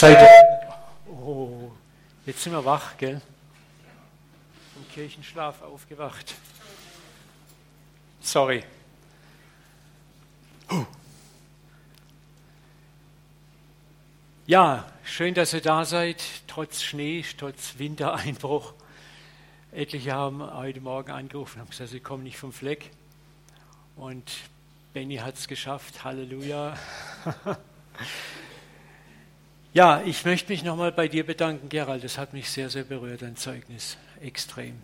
Seid Oh, jetzt sind wir wach, gell? Vom Kirchenschlaf aufgewacht. Sorry. Ja, schön, dass ihr da seid, trotz Schnee, trotz Wintereinbruch. Etliche haben heute Morgen angerufen und gesagt, sie kommen nicht vom Fleck. Und Benny hat es geschafft, Halleluja. ja, ich möchte mich nochmal bei dir bedanken, Gerald. Das hat mich sehr, sehr berührt, dein Zeugnis. Extrem.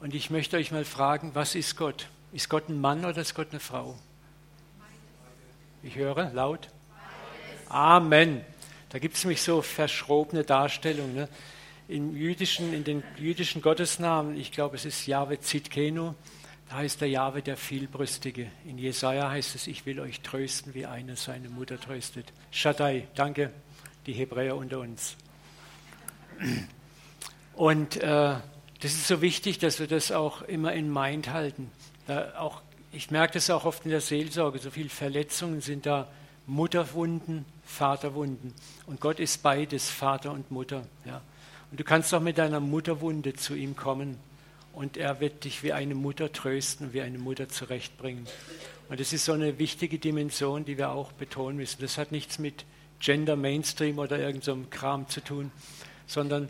Und ich möchte euch mal fragen, was ist Gott? Ist Gott ein Mann oder ist Gott eine Frau? Ich höre laut. Amen. Da gibt es nämlich so verschrobene Darstellungen. Ne? Im jüdischen, in den jüdischen Gottesnamen, ich glaube, es ist Jahwe Zitkenu, da heißt der Jahwe der Vielbrüstige. In Jesaja heißt es, ich will euch trösten, wie eine seine Mutter tröstet. Shaddai, danke, die Hebräer unter uns. Und äh, das ist so wichtig, dass wir das auch immer in Mind halten. Da auch, ich merke das auch oft in der Seelsorge, so viele Verletzungen sind da, Mutterwunden, Vaterwunden. Und Gott ist beides, Vater und Mutter. Ja. Und du kannst auch mit deiner Mutterwunde zu ihm kommen und er wird dich wie eine Mutter trösten, wie eine Mutter zurechtbringen. Und das ist so eine wichtige Dimension, die wir auch betonen müssen. Das hat nichts mit Gender Mainstream oder irgendeinem so Kram zu tun, sondern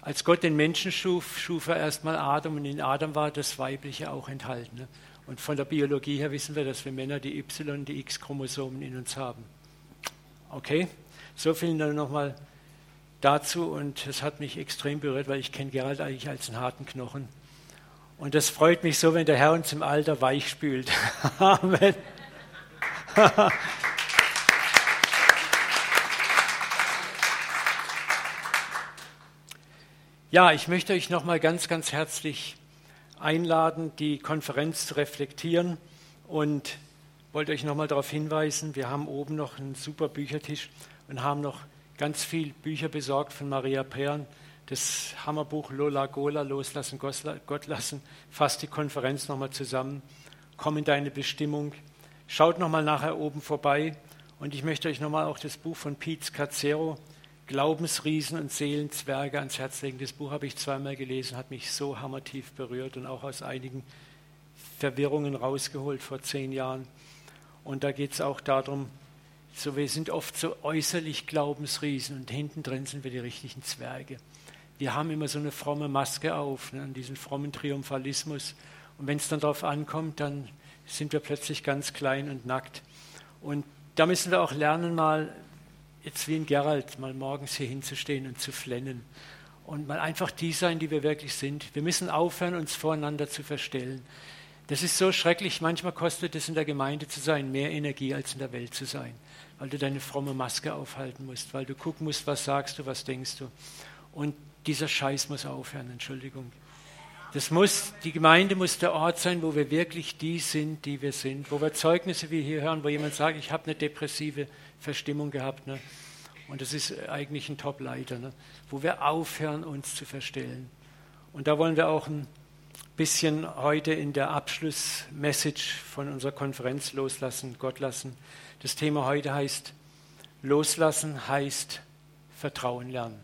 als Gott den Menschen schuf, schuf er erstmal Adam und in Adam war das Weibliche auch enthalten. Ne? Und von der Biologie her wissen wir, dass wir Männer die Y- und die X-Chromosomen in uns haben. Okay, so viel dann nochmal dazu und es hat mich extrem berührt, weil ich kenne Gerald eigentlich als einen harten Knochen. Und das freut mich so, wenn der Herr uns im Alter weich spült. Amen. ja, ich möchte euch nochmal ganz, ganz herzlich einladen, die Konferenz zu reflektieren und wollte euch nochmal darauf hinweisen, wir haben oben noch einen super Büchertisch und haben noch ganz viele Bücher besorgt von Maria Perren das Hammerbuch Lola Gola, Loslassen, Gott lassen, fasst die Konferenz nochmal zusammen. Komm in deine Bestimmung. Schaut nochmal nachher oben vorbei. Und ich möchte euch nochmal auch das Buch von Pete Scazzero, Glaubensriesen und Seelenzwerge ans Herz legen. Das Buch habe ich zweimal gelesen, hat mich so hammertief berührt und auch aus einigen Verwirrungen rausgeholt vor zehn Jahren. Und da geht es auch darum, so wir sind oft so äußerlich Glaubensriesen und hinten drin sind wir die richtigen Zwerge wir haben immer so eine fromme Maske auf, ne, diesen frommen Triumphalismus. Und wenn es dann darauf ankommt, dann sind wir plötzlich ganz klein und nackt. Und da müssen wir auch lernen, mal, jetzt wie in Gerald, mal morgens hier hinzustehen und zu flennen. Und mal einfach die sein, die wir wirklich sind. Wir müssen aufhören, uns voreinander zu verstellen. Das ist so schrecklich. Manchmal kostet es in der Gemeinde zu sein mehr Energie als in der Welt zu sein, weil du deine fromme Maske aufhalten musst, weil du gucken musst, was sagst du, was denkst du. Und dieser Scheiß muss aufhören, Entschuldigung. Das muss, die Gemeinde muss der Ort sein, wo wir wirklich die sind, die wir sind, wo wir Zeugnisse wie hier hören, wo jemand sagt, ich habe eine depressive Verstimmung gehabt. Ne? Und das ist eigentlich ein Top-Leiter, ne? wo wir aufhören, uns zu verstellen. Und da wollen wir auch ein bisschen heute in der Abschlussmessage von unserer Konferenz loslassen, Gott lassen. Das Thema heute heißt, loslassen heißt Vertrauen lernen.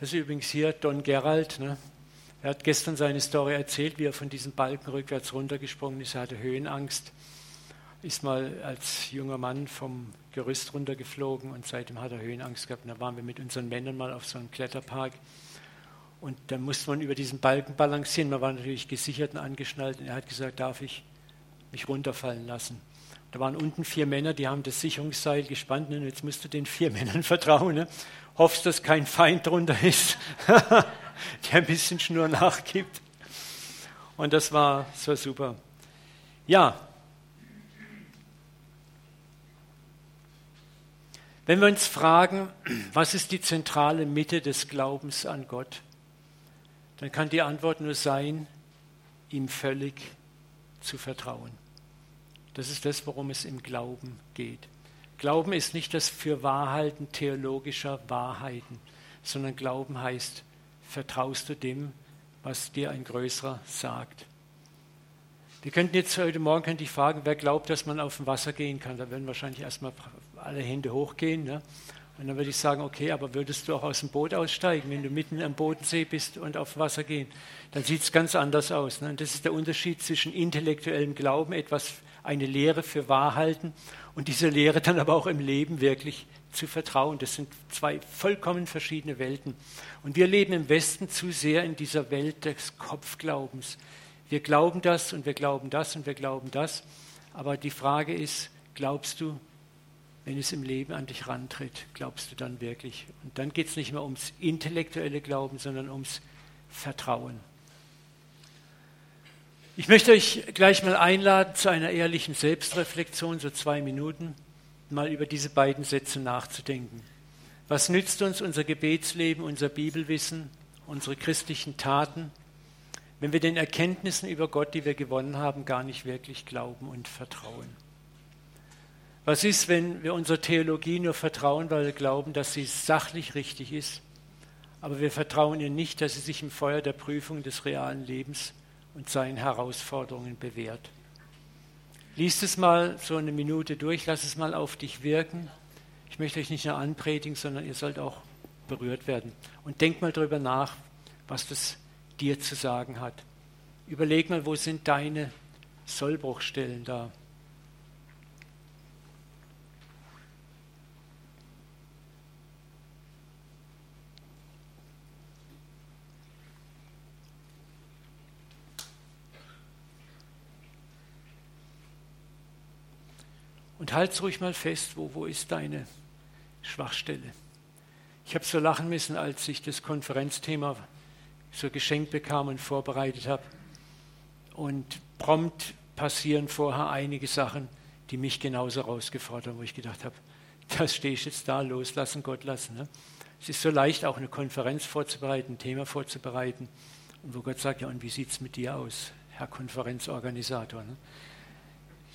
Das ist übrigens hier Don Gerald. Ne? Er hat gestern seine Story erzählt, wie er von diesem Balken rückwärts runtergesprungen ist. Er hatte Höhenangst, ist mal als junger Mann vom Gerüst runtergeflogen und seitdem hat er Höhenangst gehabt. Und da waren wir mit unseren Männern mal auf so einem Kletterpark. Und da musste man über diesen Balken balancieren. Man war natürlich gesichert und angeschnallt. Und er hat gesagt, darf ich mich runterfallen lassen. Da waren unten vier Männer, die haben das Sicherungsseil gespannt. Und jetzt musst du den vier Männern vertrauen. Ne? hoffst, dass kein Feind drunter ist, der ein bisschen Schnur nachgibt. Und das war so super. Ja. Wenn wir uns fragen, was ist die zentrale Mitte des Glaubens an Gott, dann kann die Antwort nur sein, ihm völlig zu vertrauen. Das ist das, worum es im Glauben geht. Glauben ist nicht das Fürwahrhalten theologischer Wahrheiten, sondern Glauben heißt, vertraust du dem, was dir ein Größerer sagt. Wir könnten jetzt heute Morgen könnte ich fragen, wer glaubt, dass man auf dem Wasser gehen kann. Da werden wahrscheinlich erstmal alle Hände hochgehen. Ne? Und dann würde ich sagen, okay, aber würdest du auch aus dem Boot aussteigen, wenn du mitten am Bodensee bist und auf Wasser gehen? Dann sieht es ganz anders aus. Ne? Und das ist der Unterschied zwischen intellektuellem Glauben, etwas, eine Lehre für wahr halten und dieser Lehre dann aber auch im Leben wirklich zu vertrauen. Das sind zwei vollkommen verschiedene Welten. Und wir leben im Westen zu sehr in dieser Welt des Kopfglaubens. Wir glauben das und wir glauben das und wir glauben das. Aber die Frage ist, glaubst du, wenn es im Leben an dich rantritt, glaubst du dann wirklich? Und dann geht es nicht mehr ums intellektuelle Glauben, sondern ums Vertrauen. Ich möchte euch gleich mal einladen zu einer ehrlichen Selbstreflexion, so zwei Minuten, mal über diese beiden Sätze nachzudenken. Was nützt uns unser Gebetsleben, unser Bibelwissen, unsere christlichen Taten, wenn wir den Erkenntnissen über Gott, die wir gewonnen haben, gar nicht wirklich glauben und vertrauen? Was ist, wenn wir unserer Theologie nur vertrauen, weil wir glauben, dass sie sachlich richtig ist, aber wir vertrauen ihr nicht, dass sie sich im Feuer der Prüfung des realen Lebens und seinen Herausforderungen bewährt? Lies es mal so eine Minute durch, lass es mal auf dich wirken. Ich möchte euch nicht nur anpredigen, sondern ihr sollt auch berührt werden. Und denk mal darüber nach, was das dir zu sagen hat. Überleg mal, wo sind deine Sollbruchstellen da? Und halt ruhig mal fest, wo, wo ist deine Schwachstelle? Ich habe so lachen müssen, als ich das Konferenzthema so geschenkt bekam und vorbereitet habe. Und prompt passieren vorher einige Sachen, die mich genauso herausgefordert haben, wo ich gedacht habe, das stehe ich jetzt da, loslassen, Gott lassen. Ne? Es ist so leicht, auch eine Konferenz vorzubereiten, ein Thema vorzubereiten. Und wo Gott sagt, ja, und wie sieht es mit dir aus, Herr Konferenzorganisator? Ne?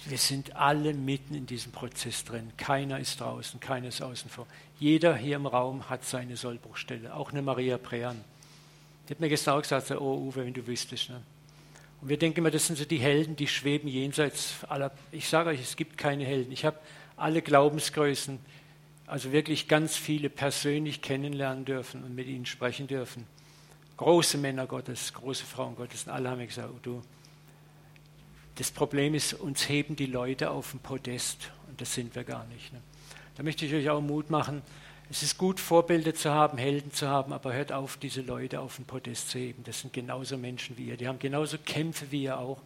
Wir sind alle mitten in diesem Prozess drin. Keiner ist draußen, keiner ist außen vor. Jeder hier im Raum hat seine Sollbruchstelle. Auch eine Maria Prean. Die hat mir gestern auch gesagt, oh Uwe, wenn du wüsstest. Ne? Und wir denken immer, das sind so die Helden, die schweben jenseits aller. Ich sage euch, es gibt keine Helden. Ich habe alle Glaubensgrößen, also wirklich ganz viele persönlich kennenlernen dürfen und mit ihnen sprechen dürfen. Große Männer Gottes, große Frauen Gottes. Und alle haben mir gesagt, oh, du, das Problem ist, uns heben die Leute auf den Podest und das sind wir gar nicht. Ne? Da möchte ich euch auch Mut machen. Es ist gut, Vorbilder zu haben, Helden zu haben, aber hört auf, diese Leute auf den Podest zu heben. Das sind genauso Menschen wie ihr. Die haben genauso Kämpfe wie ihr auch.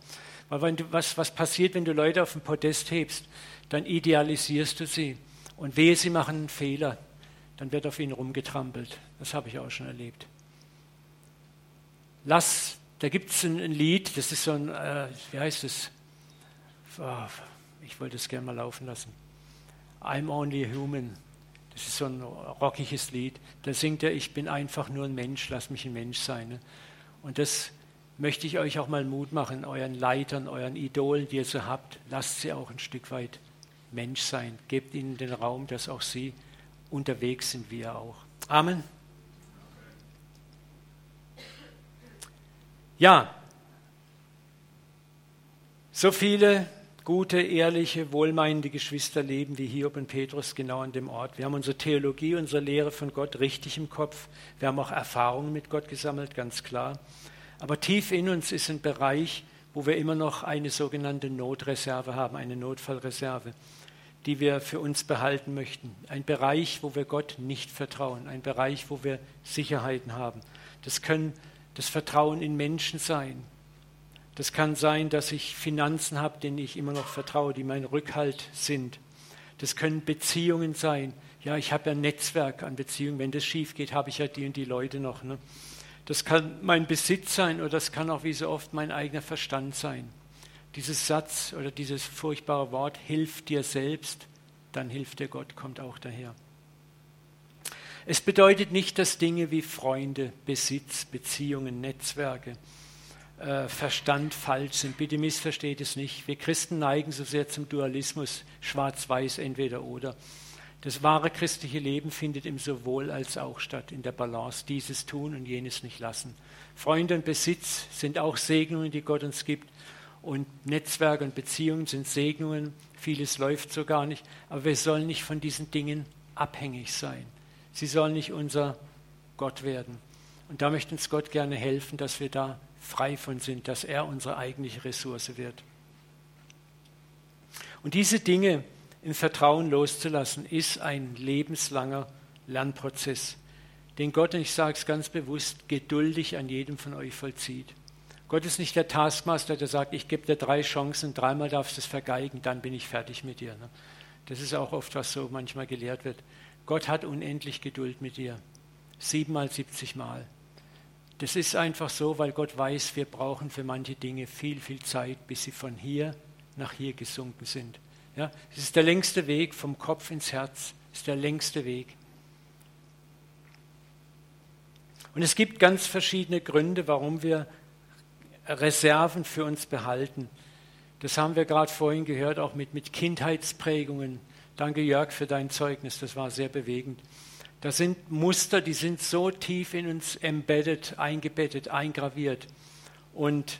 Weil du, was, was passiert, wenn du Leute auf den Podest hebst? Dann idealisierst du sie. Und wehe, sie machen einen Fehler, dann wird auf ihnen rumgetrampelt. Das habe ich auch schon erlebt. Lass da gibt es ein, ein, Lied, das ist so ein, äh, wie heißt es? Oh, ich wollte es gerne mal laufen lassen. I'm only human. Das ist so ein rockiges Lied. Da singt er, ich bin einfach nur ein Mensch, lass mich ein Mensch sein. Ne? Und das möchte ich euch auch mal Mut machen, euren Leitern, euren Idolen, die ihr so habt, lasst sie auch ein Stück weit Mensch sein. Gebt ihnen den Raum, dass auch sie unterwegs sind, wie ihr auch. Amen. Ja, so viele gute, ehrliche, wohlmeinende Geschwister leben wie Hiob und Petrus genau an dem Ort. Wir haben unsere Theologie, unsere Lehre von Gott richtig im Kopf. Wir haben auch Erfahrungen mit Gott gesammelt, ganz klar. Aber tief in uns ist ein Bereich, wo wir immer noch eine sogenannte Notreserve haben, eine Notfallreserve, die wir für uns behalten möchten. Ein Bereich, wo wir Gott nicht vertrauen, ein Bereich, wo wir Sicherheiten haben. Das können das Vertrauen in Menschen sein. Das kann sein, dass ich Finanzen habe, denen ich immer noch vertraue, die mein Rückhalt sind. Das können Beziehungen sein. Ja, ich habe ja ein Netzwerk an Beziehungen. Wenn das schief geht, habe ich ja die und die Leute noch. Ne? Das kann mein Besitz sein oder das kann auch wie so oft mein eigener Verstand sein. Dieses Satz oder dieses furchtbare Wort, hilf dir selbst, dann hilft dir Gott, kommt auch daher. Es bedeutet nicht, dass Dinge wie Freunde, Besitz, Beziehungen, Netzwerke, äh, Verstand falsch sind. Bitte missversteht es nicht. Wir Christen neigen so sehr zum Dualismus, schwarz-weiß, entweder oder. Das wahre christliche Leben findet im sowohl als auch statt, in der Balance, dieses tun und jenes nicht lassen. Freunde und Besitz sind auch Segnungen, die Gott uns gibt. Und Netzwerke und Beziehungen sind Segnungen. Vieles läuft so gar nicht. Aber wir sollen nicht von diesen Dingen abhängig sein. Sie sollen nicht unser Gott werden. Und da möchte uns Gott gerne helfen, dass wir da frei von sind, dass er unsere eigentliche Ressource wird. Und diese Dinge im Vertrauen loszulassen, ist ein lebenslanger Lernprozess, den Gott, und ich sage es ganz bewusst, geduldig an jedem von euch vollzieht. Gott ist nicht der Taskmaster, der sagt, ich gebe dir drei Chancen, dreimal darfst du es vergeigen, dann bin ich fertig mit dir. Ne? Das ist auch oft, was so manchmal gelehrt wird. Gott hat unendlich Geduld mit dir. Siebenmal, siebzig Mal. Das ist einfach so, weil Gott weiß, wir brauchen für manche Dinge viel, viel Zeit, bis sie von hier nach hier gesunken sind. Ja, es ist der längste Weg vom Kopf ins Herz. Es ist der längste Weg. Und es gibt ganz verschiedene Gründe, warum wir Reserven für uns behalten. Das haben wir gerade vorhin gehört, auch mit, mit Kindheitsprägungen. Danke, Jörg, für dein Zeugnis. Das war sehr bewegend. Das sind Muster, die sind so tief in uns embedded, eingebettet, eingraviert. Und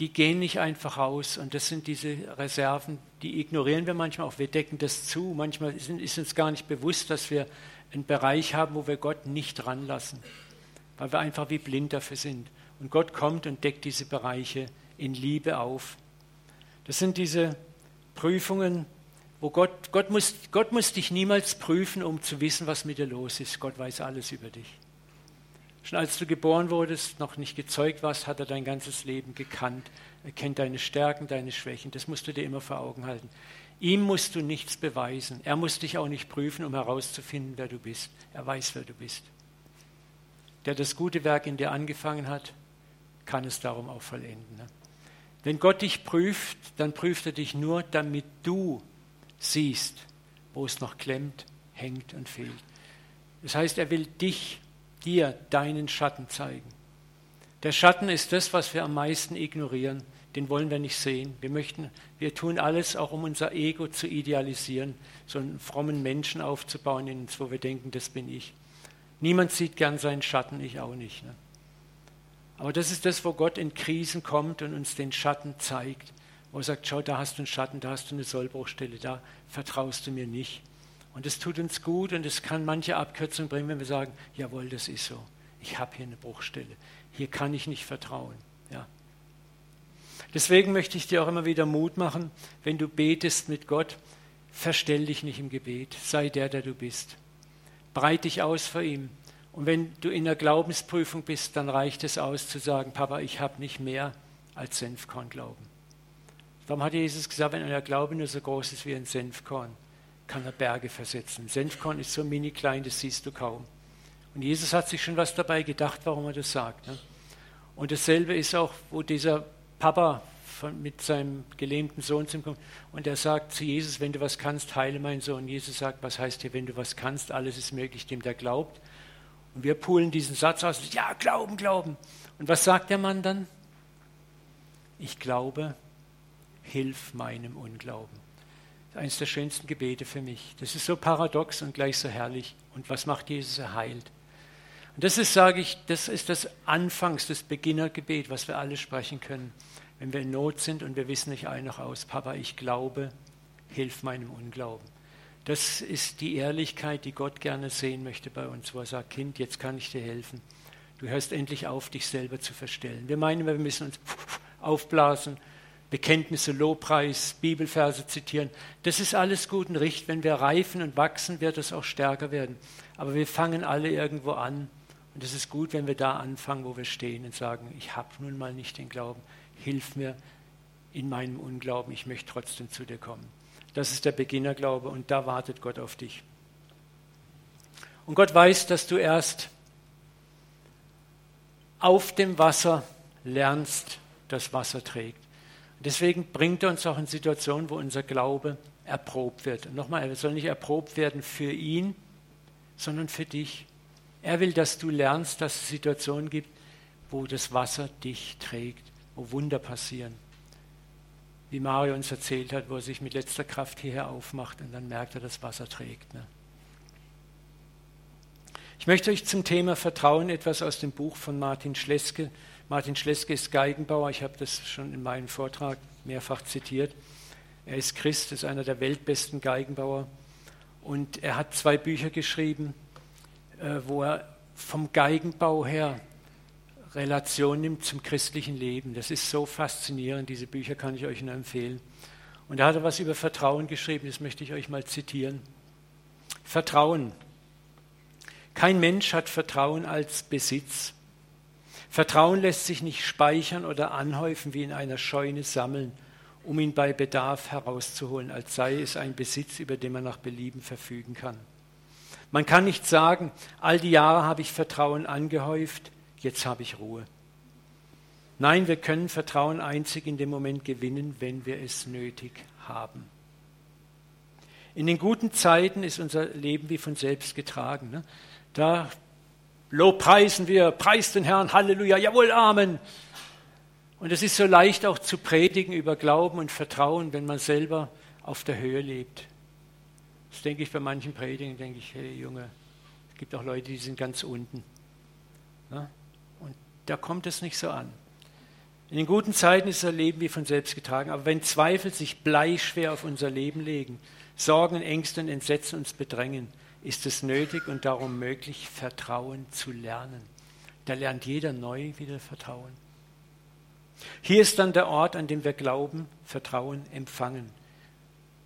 die gehen nicht einfach aus. Und das sind diese Reserven, die ignorieren wir manchmal auch. Wir decken das zu. Manchmal ist uns gar nicht bewusst, dass wir einen Bereich haben, wo wir Gott nicht ranlassen, weil wir einfach wie blind dafür sind. Und Gott kommt und deckt diese Bereiche in Liebe auf. Das sind diese Prüfungen, wo Gott, Gott muss, Gott muss dich niemals prüfen, um zu wissen, was mit dir los ist. Gott weiß alles über dich. Schon als du geboren wurdest, noch nicht gezeugt warst, hat er dein ganzes Leben gekannt. Er kennt deine Stärken, deine Schwächen. Das musst du dir immer vor Augen halten. Ihm musst du nichts beweisen. Er muss dich auch nicht prüfen, um herauszufinden, wer du bist. Er weiß, wer du bist. Der das gute Werk in dir angefangen hat, kann es darum auch vollenden. Ne? Wenn Gott dich prüft, dann prüft er dich nur, damit du siehst, wo es noch klemmt, hängt und fehlt. Das heißt, er will dich, dir deinen Schatten zeigen. Der Schatten ist das, was wir am meisten ignorieren. Den wollen wir nicht sehen. Wir möchten, wir tun alles, auch um unser Ego zu idealisieren, so einen frommen Menschen aufzubauen, in uns, wo wir denken, das bin ich. Niemand sieht gern seinen Schatten, ich auch nicht. Ne? Aber das ist das, wo Gott in Krisen kommt und uns den Schatten zeigt er sagt, schau, da hast du einen Schatten, da hast du eine Sollbruchstelle, da vertraust du mir nicht. Und es tut uns gut und es kann manche Abkürzungen bringen, wenn wir sagen, jawohl, das ist so. Ich habe hier eine Bruchstelle. Hier kann ich nicht vertrauen. Ja. Deswegen möchte ich dir auch immer wieder Mut machen, wenn du betest mit Gott, verstell dich nicht im Gebet, sei der, der du bist. Breit dich aus vor ihm. Und wenn du in der Glaubensprüfung bist, dann reicht es aus zu sagen, Papa, ich habe nicht mehr als Senfkornglauben. Warum hat Jesus gesagt, wenn euer Glaube nur so groß ist wie ein Senfkorn, kann er Berge versetzen. Senfkorn ist so mini klein, das siehst du kaum. Und Jesus hat sich schon was dabei gedacht, warum er das sagt. Ne? Und dasselbe ist auch, wo dieser Papa von, mit seinem gelähmten Sohn zum kommt und er sagt zu Jesus, wenn du was kannst, heile meinen Sohn. Jesus sagt, was heißt hier, wenn du was kannst, alles ist möglich dem, der glaubt. Und wir pulen diesen Satz aus, ja, glauben, glauben. Und was sagt der Mann dann? Ich glaube, hilf meinem Unglauben. Das ist eines der schönsten Gebete für mich. Das ist so paradox und gleich so herrlich. Und was macht Jesus? Er heilt. Und das ist, sage ich, das ist das Anfangs, das Beginnergebet, was wir alle sprechen können, wenn wir in Not sind und wir wissen nicht ein noch aus, Papa, ich glaube, hilf meinem Unglauben. Das ist die Ehrlichkeit, die Gott gerne sehen möchte bei uns, wo er sagt, Kind, jetzt kann ich dir helfen. Du hörst endlich auf, dich selber zu verstellen. Wir meinen, wir müssen uns aufblasen Bekenntnisse, Lobpreis, Bibelverse zitieren. Das ist alles gut und richtig. Wenn wir reifen und wachsen, wird es auch stärker werden. Aber wir fangen alle irgendwo an. Und es ist gut, wenn wir da anfangen, wo wir stehen und sagen, ich habe nun mal nicht den Glauben. Hilf mir in meinem Unglauben. Ich möchte trotzdem zu dir kommen. Das ist der Beginnerglaube und da wartet Gott auf dich. Und Gott weiß, dass du erst auf dem Wasser lernst, das Wasser trägt. Deswegen bringt er uns auch in Situationen, wo unser Glaube erprobt wird. Und nochmal, er soll nicht erprobt werden für ihn, sondern für dich. Er will, dass du lernst, dass es Situationen gibt, wo das Wasser dich trägt, wo Wunder passieren. Wie Mario uns erzählt hat, wo er sich mit letzter Kraft hierher aufmacht und dann merkt er, dass Wasser trägt. Ne? Ich möchte euch zum Thema Vertrauen etwas aus dem Buch von Martin Schleske Martin Schleske ist Geigenbauer, ich habe das schon in meinem Vortrag mehrfach zitiert. Er ist Christ, ist einer der weltbesten Geigenbauer. Und er hat zwei Bücher geschrieben, äh, wo er vom Geigenbau her Relation nimmt zum christlichen Leben. Das ist so faszinierend. Diese Bücher kann ich euch nur empfehlen. Und da hat er was über Vertrauen geschrieben, das möchte ich euch mal zitieren. Vertrauen. Kein Mensch hat Vertrauen als Besitz. Vertrauen lässt sich nicht speichern oder anhäufen wie in einer Scheune sammeln, um ihn bei Bedarf herauszuholen, als sei es ein Besitz, über den man nach Belieben verfügen kann. Man kann nicht sagen, all die Jahre habe ich Vertrauen angehäuft, jetzt habe ich Ruhe. Nein, wir können Vertrauen einzig in dem Moment gewinnen, wenn wir es nötig haben. In den guten Zeiten ist unser Leben wie von selbst getragen. Ne? Da lobpreisen wir, preist den Herrn, Halleluja, jawohl, Amen. Und es ist so leicht auch zu predigen über Glauben und Vertrauen, wenn man selber auf der Höhe lebt. Das denke ich bei manchen Predigen, denke ich, hey Junge, es gibt auch Leute, die sind ganz unten. Ne? Und da kommt es nicht so an. In den guten Zeiten ist unser Leben wie von selbst getragen, aber wenn Zweifel sich bleischwer auf unser Leben legen, Sorgen, Ängste und Entsetzen uns bedrängen, ist es nötig und darum möglich, Vertrauen zu lernen. Da lernt jeder neu wieder Vertrauen. Hier ist dann der Ort, an dem wir Glauben, Vertrauen empfangen.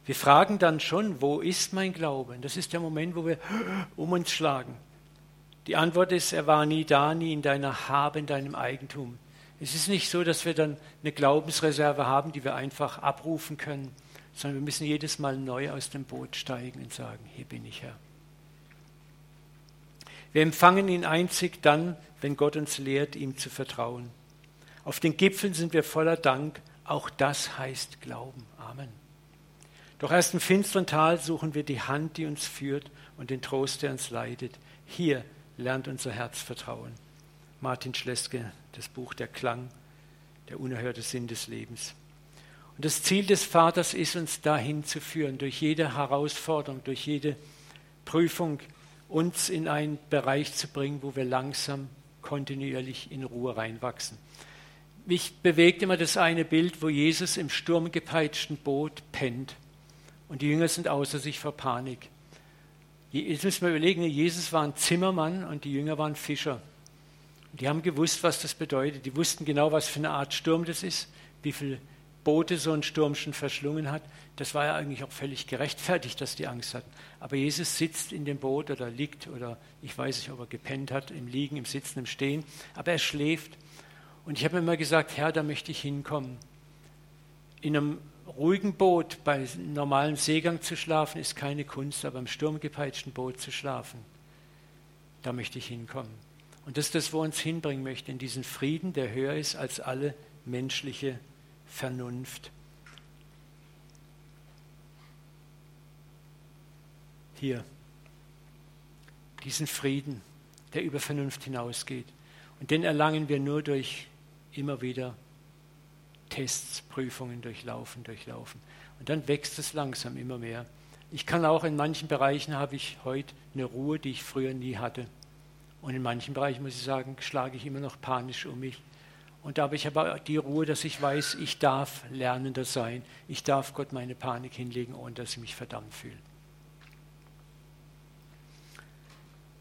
Wir fragen dann schon, wo ist mein Glaube? Und das ist der Moment, wo wir um uns schlagen. Die Antwort ist, er war nie da, nie in deiner Habe, in deinem Eigentum. Es ist nicht so, dass wir dann eine Glaubensreserve haben, die wir einfach abrufen können, sondern wir müssen jedes Mal neu aus dem Boot steigen und sagen, hier bin ich Herr. Wir empfangen ihn einzig dann, wenn Gott uns lehrt, ihm zu vertrauen. Auf den Gipfeln sind wir voller Dank, auch das heißt Glauben. Amen. Doch erst im finsteren Tal suchen wir die Hand, die uns führt und den Trost, der uns leidet. Hier lernt unser Herz vertrauen. Martin Schleske, das Buch Der Klang, der unerhörte Sinn des Lebens. Und das Ziel des Vaters ist, uns dahin zu führen, durch jede Herausforderung, durch jede Prüfung, uns in einen Bereich zu bringen, wo wir langsam, kontinuierlich in Ruhe reinwachsen. Mich bewegt immer das eine Bild, wo Jesus im sturmgepeitschten Boot pennt und die Jünger sind außer sich vor Panik. Jetzt müssen wir überlegen, Jesus war ein Zimmermann und die Jünger waren Fischer. Die haben gewusst, was das bedeutet. Die wussten genau, was für eine Art Sturm das ist, wie viele Boote so ein Sturm schon verschlungen hat. Das war ja eigentlich auch völlig gerechtfertigt, dass die Angst hatten. Aber Jesus sitzt in dem Boot oder liegt oder ich weiß nicht, ob er gepennt hat, im Liegen, im Sitzen, im Stehen. Aber er schläft. Und ich habe mir immer gesagt, Herr, da möchte ich hinkommen. In einem ruhigen Boot bei normalem Seegang zu schlafen, ist keine Kunst, aber im sturmgepeitschten Boot zu schlafen, da möchte ich hinkommen. Und das ist das, wo uns hinbringen möchte, in diesen Frieden, der höher ist als alle menschliche Vernunft. Hier, diesen Frieden, der über Vernunft hinausgeht. Und den erlangen wir nur durch immer wieder Tests, Prüfungen durchlaufen, durchlaufen. Und dann wächst es langsam immer mehr. Ich kann auch in manchen Bereichen habe ich heute eine Ruhe, die ich früher nie hatte. Und in manchen Bereichen, muss ich sagen, schlage ich immer noch panisch um mich. Und da habe ich aber die Ruhe, dass ich weiß, ich darf Lernender sein. Ich darf Gott meine Panik hinlegen, ohne dass ich mich verdammt fühle.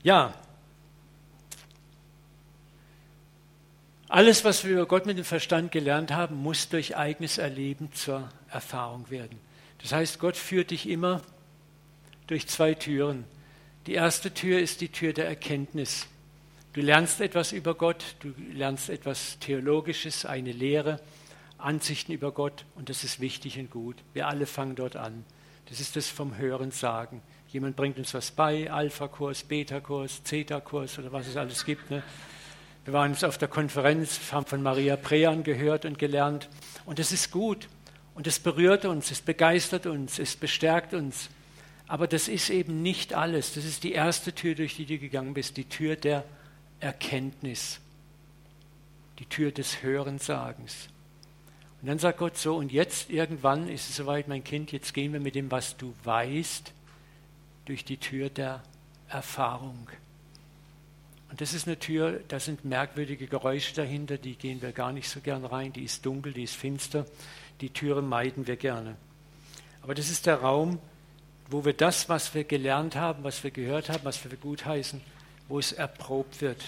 Ja, alles, was wir über Gott mit dem Verstand gelernt haben, muss durch eigenes Erleben zur Erfahrung werden. Das heißt, Gott führt dich immer durch zwei Türen. Die erste Tür ist die Tür der Erkenntnis. Du lernst etwas über Gott, du lernst etwas Theologisches, eine Lehre, Ansichten über Gott und das ist wichtig und gut. Wir alle fangen dort an. Das ist das vom Hören sagen. Jemand bringt uns was bei, Alpha-Kurs, Beta-Kurs, Zeta-Kurs oder was es alles gibt. Ne? Wir waren jetzt auf der Konferenz, haben von Maria Prean gehört und gelernt und das ist gut und es berührt uns, es begeistert uns, es bestärkt uns. Aber das ist eben nicht alles. Das ist die erste Tür, durch die du gegangen bist, die Tür der Erkenntnis, die Tür des Hörensagens. Und dann sagt Gott so, und jetzt irgendwann ist es soweit, mein Kind, jetzt gehen wir mit dem, was du weißt, durch die Tür der Erfahrung. Und das ist eine Tür, da sind merkwürdige Geräusche dahinter, die gehen wir gar nicht so gern rein, die ist dunkel, die ist finster, die Türen meiden wir gerne. Aber das ist der Raum, wo wir das, was wir gelernt haben, was wir gehört haben, was wir für gut heißen, wo es erprobt wird,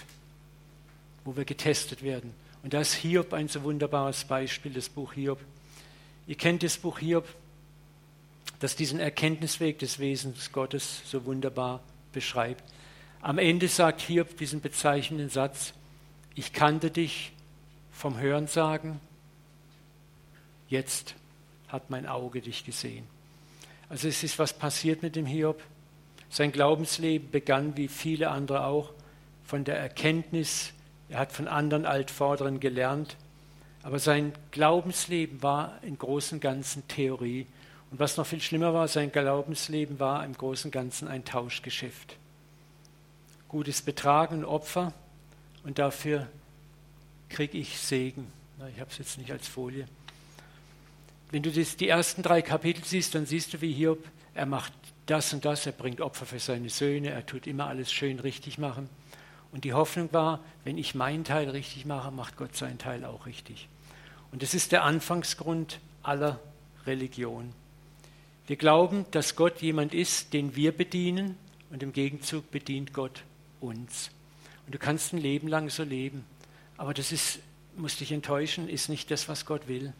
wo wir getestet werden. Und da ist Hiob ein so wunderbares Beispiel, das Buch Hiob. Ihr kennt das Buch Hiob, das diesen Erkenntnisweg des Wesens Gottes so wunderbar beschreibt. Am Ende sagt Hiob diesen bezeichnenden Satz, ich kannte dich vom Hörensagen, jetzt hat mein Auge dich gesehen. Also es ist was passiert mit dem Hiob. Sein Glaubensleben begann wie viele andere auch von der Erkenntnis, er hat von anderen Altvorderen gelernt, aber sein Glaubensleben war im Großen und Ganzen Theorie. Und was noch viel schlimmer war, sein Glaubensleben war im Großen und Ganzen ein Tauschgeschäft. Gutes Betragen und Opfer und dafür kriege ich Segen. Ich habe es jetzt nicht als Folie. Wenn du das, die ersten drei Kapitel siehst, dann siehst du, wie Hiob, er macht das und das, er bringt Opfer für seine Söhne, er tut immer alles schön richtig machen. Und die Hoffnung war, wenn ich meinen Teil richtig mache, macht Gott seinen Teil auch richtig. Und das ist der Anfangsgrund aller Religion. Wir glauben, dass Gott jemand ist, den wir bedienen und im Gegenzug bedient Gott uns. Und du kannst ein Leben lang so leben. Aber das ist, muss dich enttäuschen, ist nicht das, was Gott will.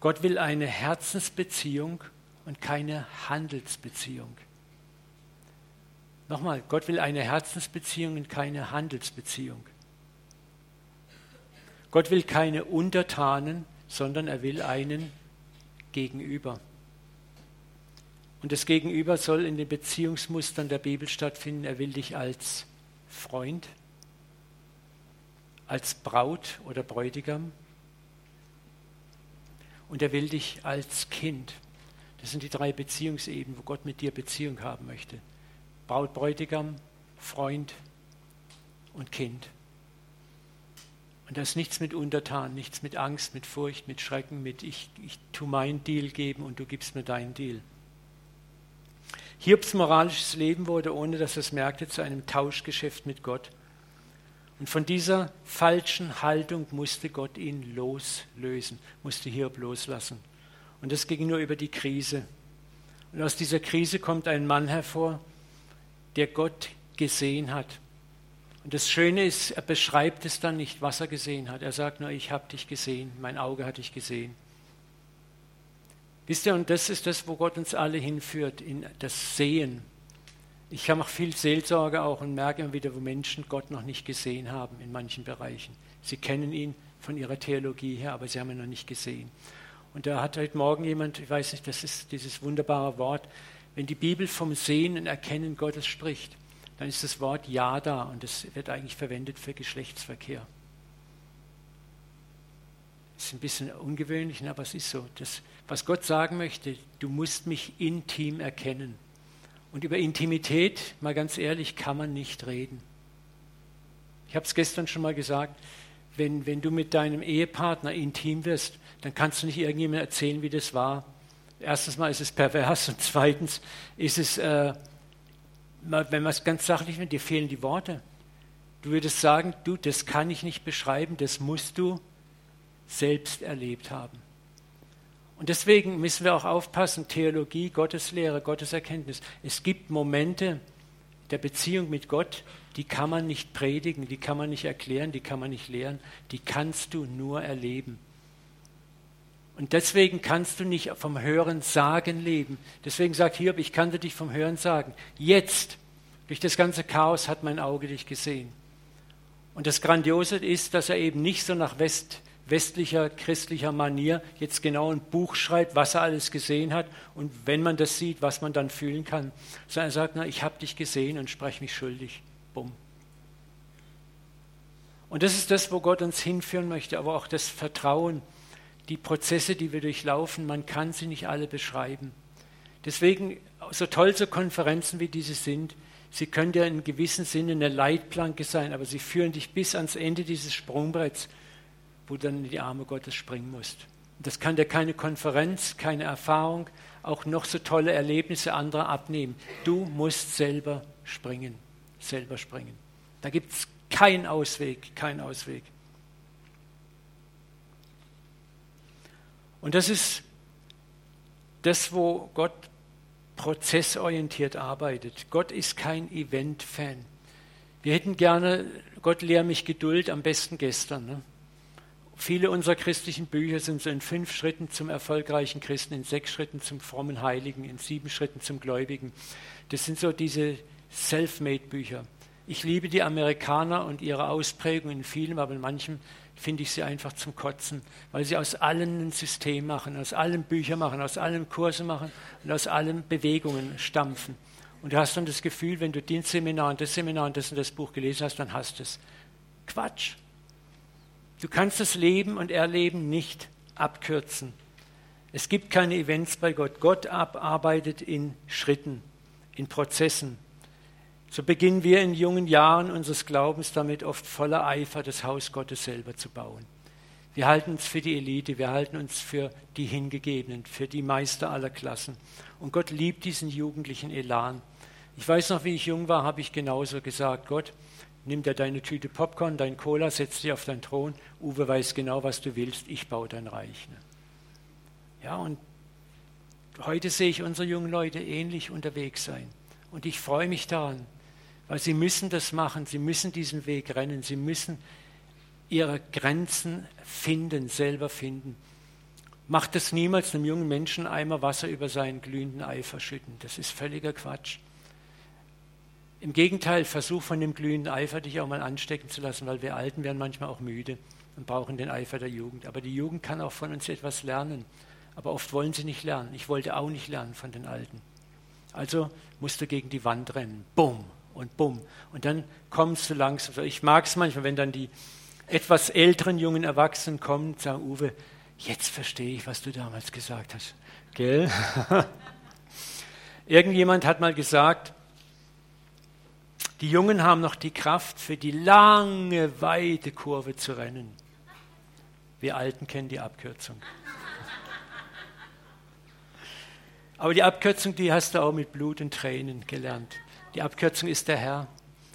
Gott will eine Herzensbeziehung und keine Handelsbeziehung. Nochmal, Gott will eine Herzensbeziehung und keine Handelsbeziehung. Gott will keine Untertanen, sondern er will einen Gegenüber. Und das Gegenüber soll in den Beziehungsmustern der Bibel stattfinden. Er will dich als Freund, als Braut oder Bräutigam, und er will dich als Kind. Das sind die drei Beziehungsebenen, wo Gott mit dir Beziehung haben möchte. Bräutigam, Freund und Kind. Und da ist nichts mit Untertan, nichts mit Angst, mit Furcht, mit Schrecken, mit ich, ich tu meinen Deal geben und du gibst mir deinen Deal. Hiobs moralisches Leben wurde, ohne dass er es merkte, zu einem Tauschgeschäft mit Gott. Und von dieser falschen Haltung musste Gott ihn loslösen, musste Hiob loslassen. Und das ging nur über die Krise. Und aus dieser Krise kommt ein Mann hervor, der Gott gesehen hat. Und das Schöne ist, er beschreibt es dann nicht, was er gesehen hat. Er sagt nur, ich habe dich gesehen, mein Auge hat dich gesehen. Wisst ihr, und das ist das, wo Gott uns alle hinführt, in das Sehen, ich mache viel Seelsorge auch und merke immer wieder, wo Menschen Gott noch nicht gesehen haben in manchen Bereichen. Sie kennen ihn von ihrer Theologie her, aber sie haben ihn noch nicht gesehen. Und da hat heute Morgen jemand, ich weiß nicht, das ist dieses wunderbare Wort, wenn die Bibel vom Sehen und Erkennen Gottes spricht, dann ist das Wort Ja da und das wird eigentlich verwendet für Geschlechtsverkehr. Das ist ein bisschen ungewöhnlich, aber es ist so. Das, was Gott sagen möchte, du musst mich intim erkennen. Und über Intimität, mal ganz ehrlich, kann man nicht reden. Ich habe es gestern schon mal gesagt, wenn, wenn du mit deinem Ehepartner intim wirst, dann kannst du nicht irgendjemandem erzählen, wie das war. Erstens mal ist es pervers und zweitens ist es, äh, wenn man es ganz sachlich nimmt, dir fehlen die Worte. Du würdest sagen, du, das kann ich nicht beschreiben, das musst du selbst erlebt haben. Und deswegen müssen wir auch aufpassen, Theologie, Gotteslehre, Gotteserkenntnis. Es gibt Momente der Beziehung mit Gott, die kann man nicht predigen, die kann man nicht erklären, die kann man nicht lehren, die kannst du nur erleben. Und deswegen kannst du nicht vom Hören sagen leben. Deswegen sagt Hiob, ich kannte dich vom Hören sagen. Jetzt, durch das ganze Chaos, hat mein Auge dich gesehen. Und das Grandiose ist, dass er eben nicht so nach West westlicher christlicher Manier jetzt genau ein Buch schreibt, was er alles gesehen hat und wenn man das sieht, was man dann fühlen kann. Sondern er sagt, na, ich habe dich gesehen und spreche mich schuldig. Bumm. Und das ist das, wo Gott uns hinführen möchte, aber auch das Vertrauen, die Prozesse, die wir durchlaufen, man kann sie nicht alle beschreiben. Deswegen, so toll so Konferenzen wie diese sind, sie können ja in gewissem Sinne eine Leitplanke sein, aber sie führen dich bis ans Ende dieses Sprungbretts wo du dann in die Arme Gottes springen musst. Das kann dir keine Konferenz, keine Erfahrung, auch noch so tolle Erlebnisse anderer abnehmen. Du musst selber springen, selber springen. Da gibt es keinen Ausweg, keinen Ausweg. Und das ist das, wo Gott prozessorientiert arbeitet. Gott ist kein Event-Fan. Wir hätten gerne, Gott lehr mich Geduld, am besten gestern. Ne? Viele unserer christlichen Bücher sind so in fünf Schritten zum erfolgreichen Christen, in sechs Schritten zum frommen Heiligen, in sieben Schritten zum Gläubigen. Das sind so diese Self-Made-Bücher. Ich liebe die Amerikaner und ihre Ausprägung in vielen, aber in manchen finde ich sie einfach zum Kotzen, weil sie aus allem ein System machen, aus allem Bücher machen, aus allem Kurse machen und aus allem Bewegungen stampfen. Und du hast dann das Gefühl, wenn du den Seminar und das Seminar und das und das Buch gelesen hast, dann hast du es. Quatsch. Du kannst das Leben und Erleben nicht abkürzen. Es gibt keine Events bei Gott. Gott arbeitet in Schritten, in Prozessen. So beginnen wir in jungen Jahren unseres Glaubens damit oft voller Eifer das Haus Gottes selber zu bauen. Wir halten uns für die Elite, wir halten uns für die Hingegebenen, für die Meister aller Klassen. Und Gott liebt diesen jugendlichen Elan. Ich weiß noch, wie ich jung war, habe ich genauso gesagt, Gott, nimm dir deine Tüte Popcorn, dein Cola, setz dich auf deinen Thron. Uwe weiß genau, was du willst, ich baue dein Reich. Ja, und heute sehe ich unsere jungen Leute ähnlich unterwegs sein. Und ich freue mich daran, weil sie müssen das machen, sie müssen diesen Weg rennen, sie müssen ihre Grenzen finden, selber finden. Macht es niemals einem jungen Menschen Eimer Wasser über seinen glühenden Eifer schütten. Das ist völliger Quatsch. Im Gegenteil, versuch von dem glühenden Eifer dich auch mal anstecken zu lassen, weil wir Alten werden manchmal auch müde und brauchen den Eifer der Jugend. Aber die Jugend kann auch von uns etwas lernen. Aber oft wollen sie nicht lernen. Ich wollte auch nicht lernen von den Alten. Also musst du gegen die Wand rennen. Bumm und bumm. Und dann kommst du langsam. Ich mag es manchmal, wenn dann die etwas älteren jungen Erwachsenen kommen und sagen, Uwe, jetzt verstehe ich, was du damals gesagt hast. Gell? Irgendjemand hat mal gesagt, die Jungen haben noch die Kraft, für die lange, weite Kurve zu rennen. Wir Alten kennen die Abkürzung. Aber die Abkürzung, die hast du auch mit Blut und Tränen gelernt. Die Abkürzung ist der Herr.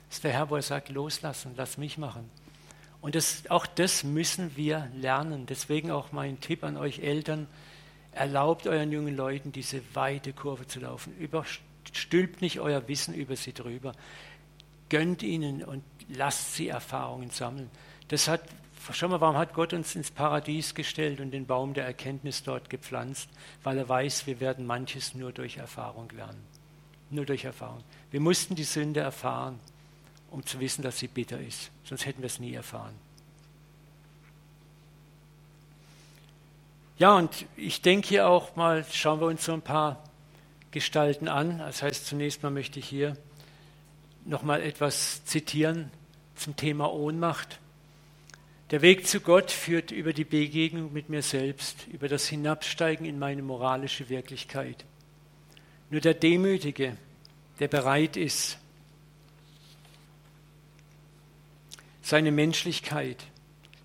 Ist der Herr, wo er sagt, loslassen, lass mich machen. Und das, auch das müssen wir lernen. Deswegen auch mein Tipp an euch Eltern, erlaubt euren jungen Leuten diese weite Kurve zu laufen. Überstülpt nicht euer Wissen über sie drüber. Gönnt ihnen und lasst sie Erfahrungen sammeln. Das hat, schau mal, warum hat Gott uns ins Paradies gestellt und den Baum der Erkenntnis dort gepflanzt? Weil er weiß, wir werden manches nur durch Erfahrung lernen. Nur durch Erfahrung. Wir mussten die Sünde erfahren, um zu wissen, dass sie bitter ist. Sonst hätten wir es nie erfahren. Ja, und ich denke hier auch mal, schauen wir uns so ein paar Gestalten an. Das heißt, zunächst mal möchte ich hier nochmal etwas zitieren zum Thema Ohnmacht. Der Weg zu Gott führt über die Begegnung mit mir selbst, über das Hinabsteigen in meine moralische Wirklichkeit. Nur der Demütige, der bereit ist, seine Menschlichkeit,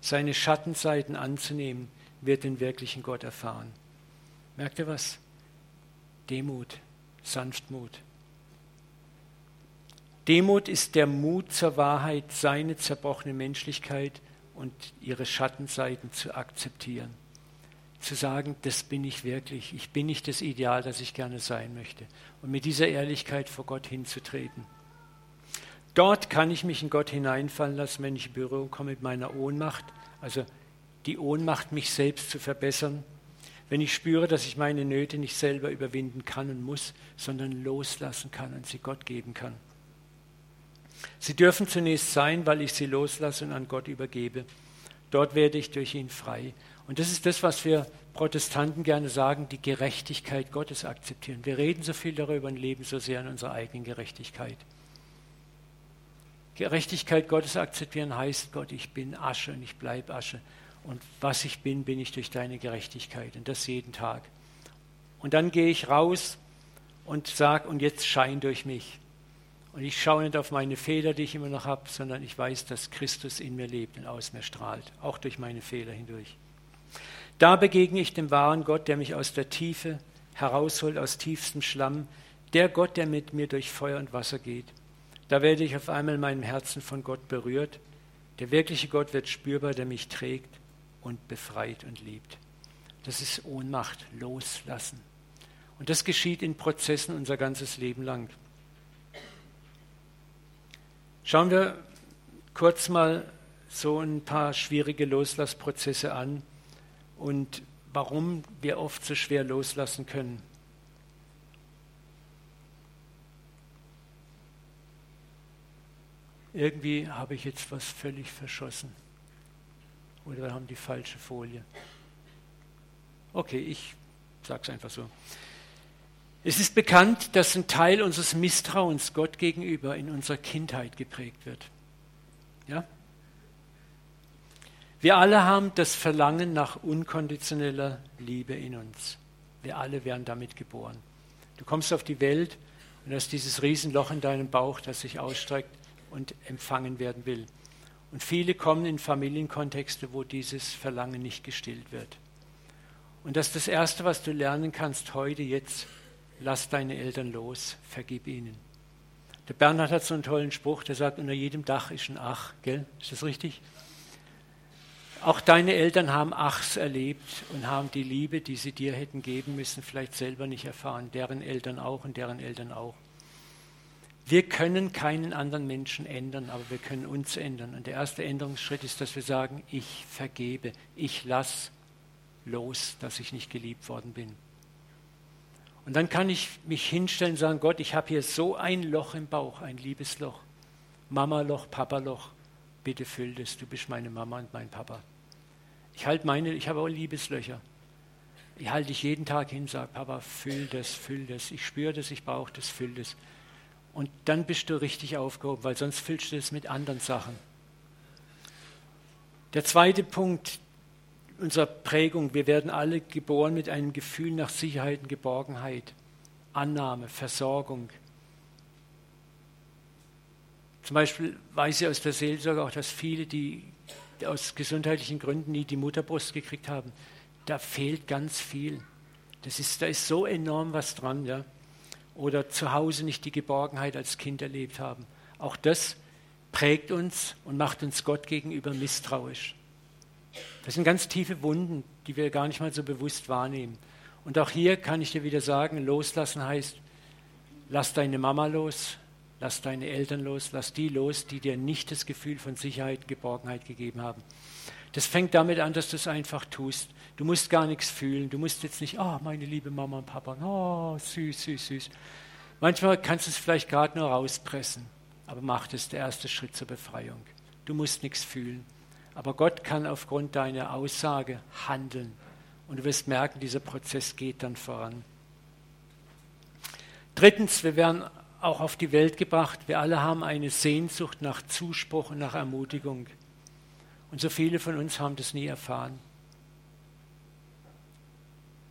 seine Schattenseiten anzunehmen, wird den wirklichen Gott erfahren. Merkt ihr was? Demut, Sanftmut. Demut ist der Mut zur Wahrheit, seine zerbrochene Menschlichkeit und ihre Schattenseiten zu akzeptieren zu sagen, das bin ich wirklich, ich bin nicht das Ideal, das ich gerne sein möchte. Und mit dieser Ehrlichkeit vor Gott hinzutreten. Dort kann ich mich in Gott hineinfallen lassen, wenn ich in Berührung komme mit meiner Ohnmacht, also die Ohnmacht, mich selbst zu verbessern. Wenn ich spüre, dass ich meine Nöte nicht selber überwinden kann und muss, sondern loslassen kann und sie Gott geben kann. Sie dürfen zunächst sein, weil ich sie loslasse und an Gott übergebe. Dort werde ich durch ihn frei. Und das ist das, was wir Protestanten gerne sagen, die Gerechtigkeit Gottes akzeptieren. Wir reden so viel darüber und leben so sehr an unserer eigenen Gerechtigkeit. Gerechtigkeit Gottes akzeptieren heißt, Gott, ich bin Asche und ich bleibe Asche. Und was ich bin, bin ich durch deine Gerechtigkeit. Und das jeden Tag. Und dann gehe ich raus und sage, und jetzt schein durch mich. Und ich schaue nicht auf meine Fehler, die ich immer noch habe, sondern ich weiß, dass Christus in mir lebt und aus mir strahlt, auch durch meine Fehler hindurch. Da begegne ich dem wahren Gott, der mich aus der Tiefe herausholt, aus tiefstem Schlamm, der Gott, der mit mir durch Feuer und Wasser geht. Da werde ich auf einmal in meinem Herzen von Gott berührt. Der wirkliche Gott wird spürbar, der mich trägt und befreit und liebt. Das ist Ohnmacht, loslassen. Und das geschieht in Prozessen unser ganzes Leben lang. Schauen wir kurz mal so ein paar schwierige Loslassprozesse an und warum wir oft so schwer loslassen können. Irgendwie habe ich jetzt was völlig verschossen. Oder wir haben die falsche Folie. Okay, ich sage es einfach so. Es ist bekannt, dass ein Teil unseres Misstrauens Gott gegenüber in unserer Kindheit geprägt wird. Ja? Wir alle haben das Verlangen nach unkonditioneller Liebe in uns. Wir alle werden damit geboren. Du kommst auf die Welt und hast dieses Riesenloch in deinem Bauch, das sich ausstreckt und empfangen werden will. Und viele kommen in Familienkontexte, wo dieses Verlangen nicht gestillt wird. Und das ist das Erste, was du lernen kannst heute, jetzt, lass deine Eltern los, vergib ihnen. Der Bernhard hat so einen tollen Spruch, der sagt, unter jedem Dach ist ein Ach, gell? Ist das richtig? Auch deine Eltern haben Achs erlebt und haben die Liebe, die sie dir hätten geben müssen, vielleicht selber nicht erfahren. Deren Eltern auch und deren Eltern auch. Wir können keinen anderen Menschen ändern, aber wir können uns ändern. Und der erste Änderungsschritt ist, dass wir sagen, ich vergebe, ich lass los, dass ich nicht geliebt worden bin. Und dann kann ich mich hinstellen und sagen, Gott, ich habe hier so ein Loch im Bauch, ein Liebesloch. Mama-Loch, Papa-Loch, bitte füll das, du bist meine Mama und mein Papa. Ich halte meine, ich habe auch Liebeslöcher. Ich halte dich jeden Tag hin sage, Papa, füll das, füll das. Ich spüre das, ich brauche das, füll das. Und dann bist du richtig aufgehoben, weil sonst füllst du es mit anderen Sachen. Der zweite Punkt unserer Prägung, wir werden alle geboren mit einem Gefühl nach Sicherheit und Geborgenheit, Annahme, Versorgung. Zum Beispiel weiß ich aus der Seelsorge auch, dass viele, die aus gesundheitlichen Gründen nie die Mutterbrust gekriegt haben, da fehlt ganz viel. Das ist, da ist so enorm was dran. Ja oder zu Hause nicht die Geborgenheit als Kind erlebt haben. Auch das prägt uns und macht uns Gott gegenüber misstrauisch. Das sind ganz tiefe Wunden, die wir gar nicht mal so bewusst wahrnehmen. Und auch hier kann ich dir wieder sagen, loslassen heißt, lass deine Mama los, lass deine Eltern los, lass die los, die dir nicht das Gefühl von Sicherheit, Geborgenheit gegeben haben. Das fängt damit an, dass du es einfach tust. Du musst gar nichts fühlen. Du musst jetzt nicht, oh, meine liebe Mama und Papa, oh, süß, süß, süß. Manchmal kannst du es vielleicht gerade nur rauspressen, aber mach das der erste Schritt zur Befreiung. Du musst nichts fühlen. Aber Gott kann aufgrund deiner Aussage handeln. Und du wirst merken, dieser Prozess geht dann voran. Drittens, wir werden auch auf die Welt gebracht. Wir alle haben eine Sehnsucht nach Zuspruch und nach Ermutigung. Und so viele von uns haben das nie erfahren.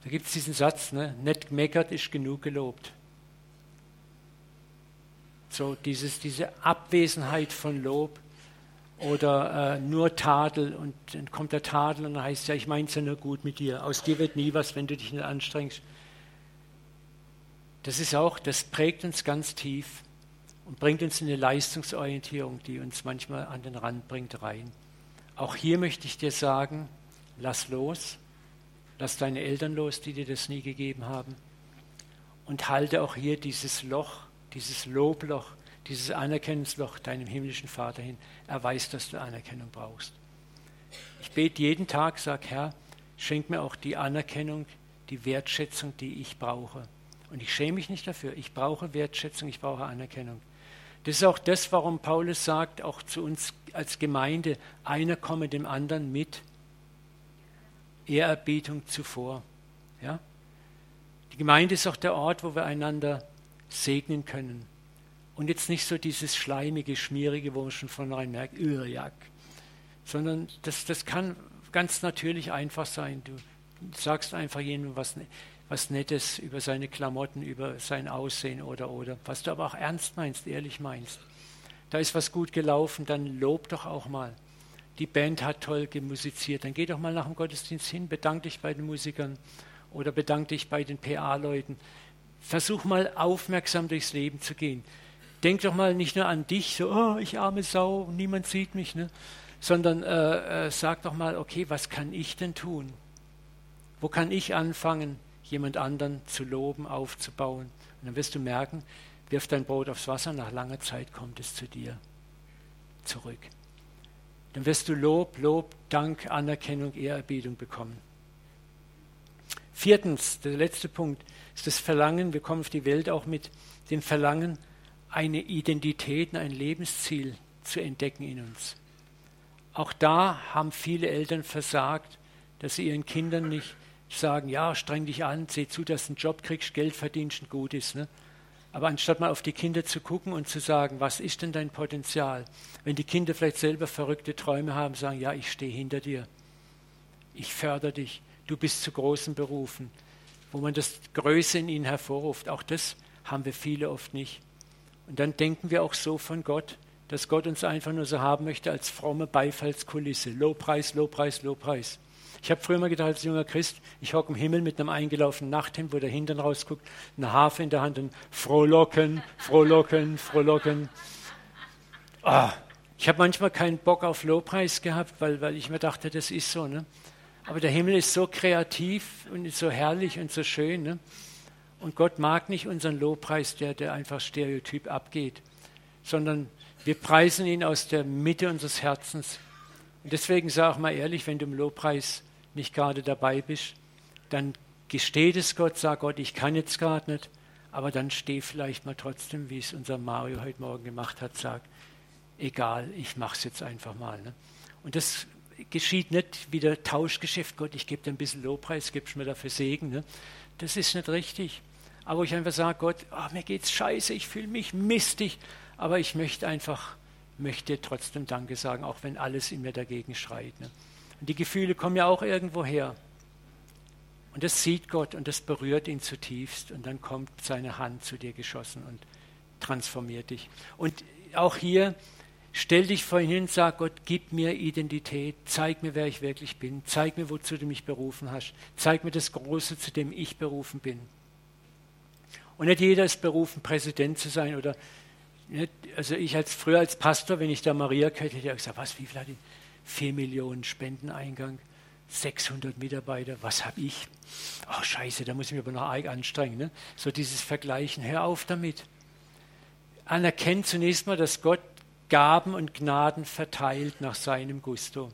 Da gibt es diesen Satz, ne? nicht gemeckert ist genug gelobt. So dieses, diese Abwesenheit von Lob oder äh, nur Tadel und dann kommt der Tadel und dann heißt ja, ich meine es ja nur gut mit dir. Aus dir wird nie was, wenn du dich nicht anstrengst. Das ist auch, das prägt uns ganz tief und bringt uns in eine Leistungsorientierung, die uns manchmal an den Rand bringt, rein. Auch hier möchte ich dir sagen, lass los, lass deine Eltern los, die dir das nie gegeben haben. Und halte auch hier dieses Loch, dieses Lobloch, dieses Anerkennungsloch deinem himmlischen Vater hin. Er weiß, dass du Anerkennung brauchst. Ich bete jeden Tag, sag Herr, schenk mir auch die Anerkennung, die Wertschätzung, die ich brauche. Und ich schäme mich nicht dafür. Ich brauche Wertschätzung, ich brauche Anerkennung. Das ist auch das, warum Paulus sagt, auch zu uns als Gemeinde, einer komme dem anderen mit Ehrerbietung zuvor. Ja? Die Gemeinde ist auch der Ort, wo wir einander segnen können. Und jetzt nicht so dieses schleimige, schmierige, wo man schon von rein merkt, Jack. sondern das, das kann ganz natürlich einfach sein. Du sagst einfach jemandem was, was Nettes über seine Klamotten, über sein Aussehen oder, oder, was du aber auch ernst meinst, ehrlich meinst. Da ist was gut gelaufen, dann lob doch auch mal. Die Band hat toll gemusiziert, dann geh doch mal nach dem Gottesdienst hin, bedank dich bei den Musikern oder bedank dich bei den PA-Leuten. Versuch mal aufmerksam durchs Leben zu gehen. Denk doch mal nicht nur an dich, so, oh, ich arme Sau, niemand sieht mich, ne? sondern äh, äh, sag doch mal, okay, was kann ich denn tun? Wo kann ich anfangen, jemand anderen zu loben, aufzubauen. Und dann wirst du merken, wirf dein Brot aufs Wasser, nach langer Zeit kommt es zu dir zurück. Dann wirst du Lob, Lob, Dank, Anerkennung, Ehrerbietung bekommen. Viertens, der letzte Punkt, ist das Verlangen, wir kommen auf die Welt auch mit dem Verlangen, eine Identität, ein Lebensziel zu entdecken in uns. Auch da haben viele Eltern versagt, dass sie ihren Kindern nicht sagen, ja, streng dich an, seh zu, dass du einen Job kriegst, Geld verdienst und gut ist. Ne? Aber anstatt mal auf die Kinder zu gucken und zu sagen, was ist denn dein Potenzial? Wenn die Kinder vielleicht selber verrückte Träume haben, sagen, ja, ich stehe hinter dir. Ich fördere dich. Du bist zu großen Berufen. Wo man das Größe in ihnen hervorruft. Auch das haben wir viele oft nicht. Und dann denken wir auch so von Gott, dass Gott uns einfach nur so haben möchte als fromme Beifallskulisse. Lobpreis, Lobpreis, Lobpreis. Ich habe früher mal gedacht, als junger Christ, ich hocke im Himmel mit einem eingelaufenen Nachthemd, wo der Hintern rausguckt, eine Harfe in der Hand und frohlocken, frohlocken, frohlocken. Ah, ich habe manchmal keinen Bock auf Lobpreis gehabt, weil, weil ich mir dachte, das ist so. Ne? Aber der Himmel ist so kreativ und so herrlich und so schön. Ne? Und Gott mag nicht unseren Lobpreis, der, der einfach stereotyp abgeht, sondern wir preisen ihn aus der Mitte unseres Herzens. Und deswegen sag mal ehrlich, wenn du im Lobpreis nicht gerade dabei bist, dann gesteht es Gott, sag Gott, ich kann jetzt gerade nicht, aber dann steh vielleicht mal trotzdem, wie es unser Mario heute Morgen gemacht hat, sag, egal, ich mache es jetzt einfach mal. Ne? Und das geschieht nicht wie der Tauschgeschäft, Gott, ich gebe dir ein bisschen Lobpreis, gibst mir dafür Segen. Ne? Das ist nicht richtig. Aber ich einfach sage, Gott, oh, mir geht's scheiße, ich fühle mich mistig, aber ich möchte einfach, möchte trotzdem Danke sagen, auch wenn alles in mir dagegen schreit. Ne? Und die Gefühle kommen ja auch irgendwo her. Und das sieht Gott und das berührt ihn zutiefst und dann kommt seine Hand zu dir geschossen und transformiert dich. Und auch hier, stell dich vor ihn hin, sag Gott, gib mir Identität, zeig mir, wer ich wirklich bin, zeig mir, wozu du mich berufen hast, zeig mir das Große, zu dem ich berufen bin. Und nicht jeder ist berufen, Präsident zu sein oder also ich als früher als Pastor, wenn ich da Maria gehört hätte, ich gesagt, was, wie viel hat die? 4 Millionen Spendeneingang, 600 Mitarbeiter, was habe ich? Oh scheiße, da muss ich mich aber noch anstrengen. Ne? So dieses Vergleichen, hör auf damit. Anerkennt zunächst mal, dass Gott Gaben und Gnaden verteilt nach seinem Gusto.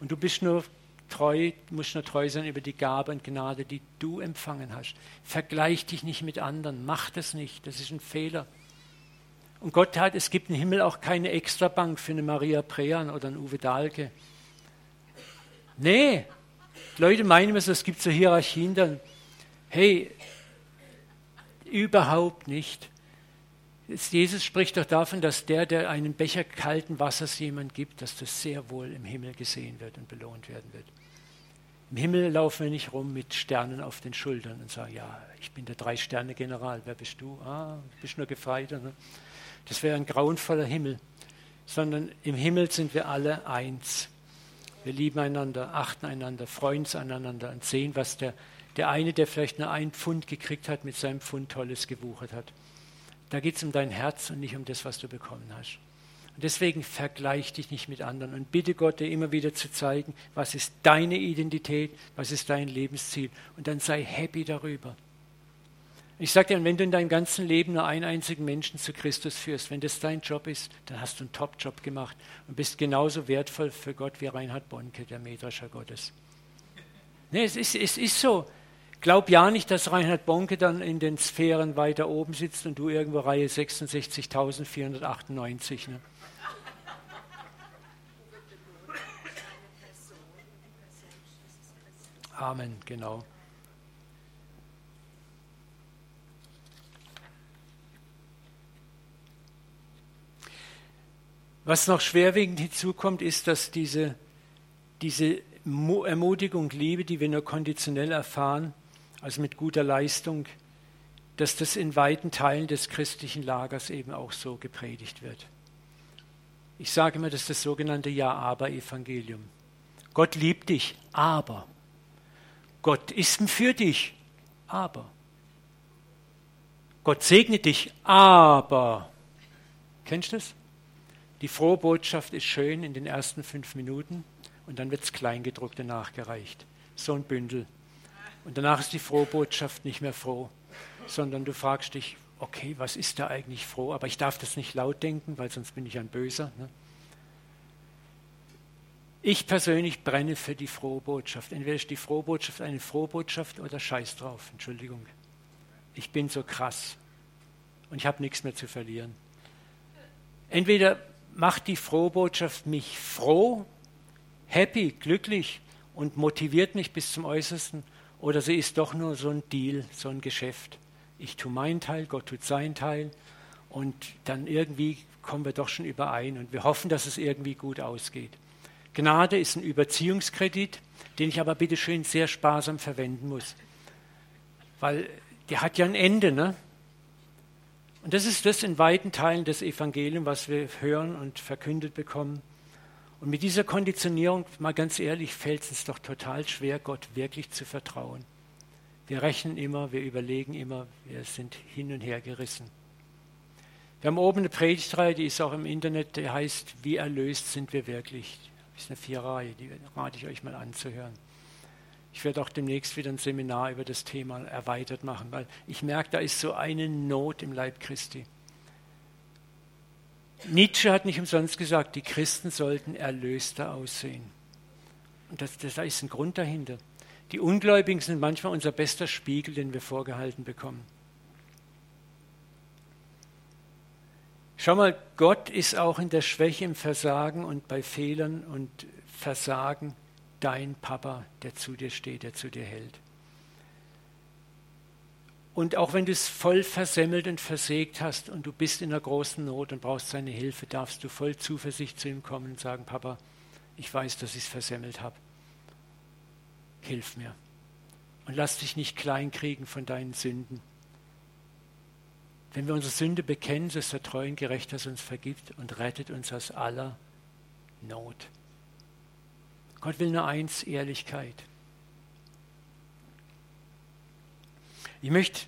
Und du bist nur treu, musst nur treu sein über die Gabe und Gnade, die du empfangen hast. Vergleich dich nicht mit anderen, mach das nicht, das ist ein Fehler. Und Gott hat, es gibt im Himmel auch keine Extrabank für eine Maria Prean oder einen Uwe Dahlke. Nee, Leute meinen immer so, es gibt so Hierarchien dann. Hey, überhaupt nicht. Jesus spricht doch davon, dass der, der einen Becher kalten Wassers jemand gibt, dass das sehr wohl im Himmel gesehen wird und belohnt werden wird. Im Himmel laufen wir nicht rum mit Sternen auf den Schultern und sagen, ja, ich bin der Drei-Sterne-General, wer bist du? Ah, du bist nur Gefreiter. Ne? Das wäre ein grauenvoller Himmel. Sondern im Himmel sind wir alle eins. Wir lieben einander, achten einander, freuen uns aneinander und sehen, was der, der eine, der vielleicht nur ein Pfund gekriegt hat, mit seinem Pfund Tolles gewuchert hat. Da geht es um dein Herz und nicht um das, was du bekommen hast. Und deswegen vergleich dich nicht mit anderen und bitte Gott, dir immer wieder zu zeigen, was ist deine Identität, was ist dein Lebensziel. Und dann sei happy darüber. Ich sage dir, wenn du in deinem ganzen Leben nur einen einzigen Menschen zu Christus führst, wenn das dein Job ist, dann hast du einen Top-Job gemacht und bist genauso wertvoll für Gott wie Reinhard Bonke, der Mähdrescher Gottes. Nee, es ist, es ist so. Glaub ja nicht, dass Reinhard Bonke dann in den Sphären weiter oben sitzt und du irgendwo Reihe 66.498. Ne? Amen, genau. Was noch schwerwiegend hinzukommt, ist, dass diese, diese Ermutigung, Liebe, die wir nur konditionell erfahren, also mit guter Leistung, dass das in weiten Teilen des christlichen Lagers eben auch so gepredigt wird. Ich sage immer, das ist das sogenannte Ja-Aber-Evangelium. Gott liebt dich, aber. Gott ist für dich, aber. Gott segnet dich, aber. Kennst du das? Die frohe Botschaft ist schön in den ersten fünf Minuten und dann wird es Kleingedruckte nachgereicht. So ein Bündel. Und danach ist die frohe Botschaft nicht mehr froh, sondern du fragst dich, okay, was ist da eigentlich froh? Aber ich darf das nicht laut denken, weil sonst bin ich ein Böser. Ne? Ich persönlich brenne für die frohe Botschaft. Entweder ist die frohe Botschaft eine frohe Botschaft oder scheiß drauf. Entschuldigung. Ich bin so krass und ich habe nichts mehr zu verlieren. Entweder macht die frohe Botschaft mich froh, happy, glücklich und motiviert mich bis zum Äußersten, oder sie ist doch nur so ein Deal, so ein Geschäft. Ich tue meinen Teil, Gott tut seinen Teil und dann irgendwie kommen wir doch schon überein und wir hoffen, dass es irgendwie gut ausgeht. Gnade ist ein Überziehungskredit, den ich aber bitte schön sehr sparsam verwenden muss. Weil der hat ja ein Ende, ne? Und das ist das in weiten Teilen des Evangeliums, was wir hören und verkündet bekommen. Und mit dieser Konditionierung, mal ganz ehrlich, fällt es uns doch total schwer, Gott wirklich zu vertrauen. Wir rechnen immer, wir überlegen immer, wir sind hin und her gerissen. Wir haben oben eine Predigtreihe, die ist auch im Internet, die heißt, wie erlöst sind wir wirklich? Das ist eine Vierreihe, die rate ich euch mal anzuhören. Ich werde auch demnächst wieder ein Seminar über das Thema erweitert machen, weil ich merke, da ist so eine Not im Leib Christi. Nietzsche hat nicht umsonst gesagt, die Christen sollten erlöster aussehen. Und das, das, da ist ein Grund dahinter. Die Ungläubigen sind manchmal unser bester Spiegel, den wir vorgehalten bekommen. Schau mal, Gott ist auch in der Schwäche, im Versagen und bei Fehlern und Versagen dein Papa, der zu dir steht, der zu dir hält. Und auch wenn du es voll versemmelt und versägt hast und du bist in einer großen Not und brauchst seine Hilfe, darfst du voll Zuversicht zu ihm kommen und sagen, Papa, ich weiß, dass ich es versemmelt habe. Hilf mir. Und lass dich nicht kleinkriegen von deinen Sünden. Wenn wir unsere Sünde bekennen, so ist der treu und gerecht, dass uns vergibt und rettet uns aus aller Not. Gott will nur eins, Ehrlichkeit. Ich möchte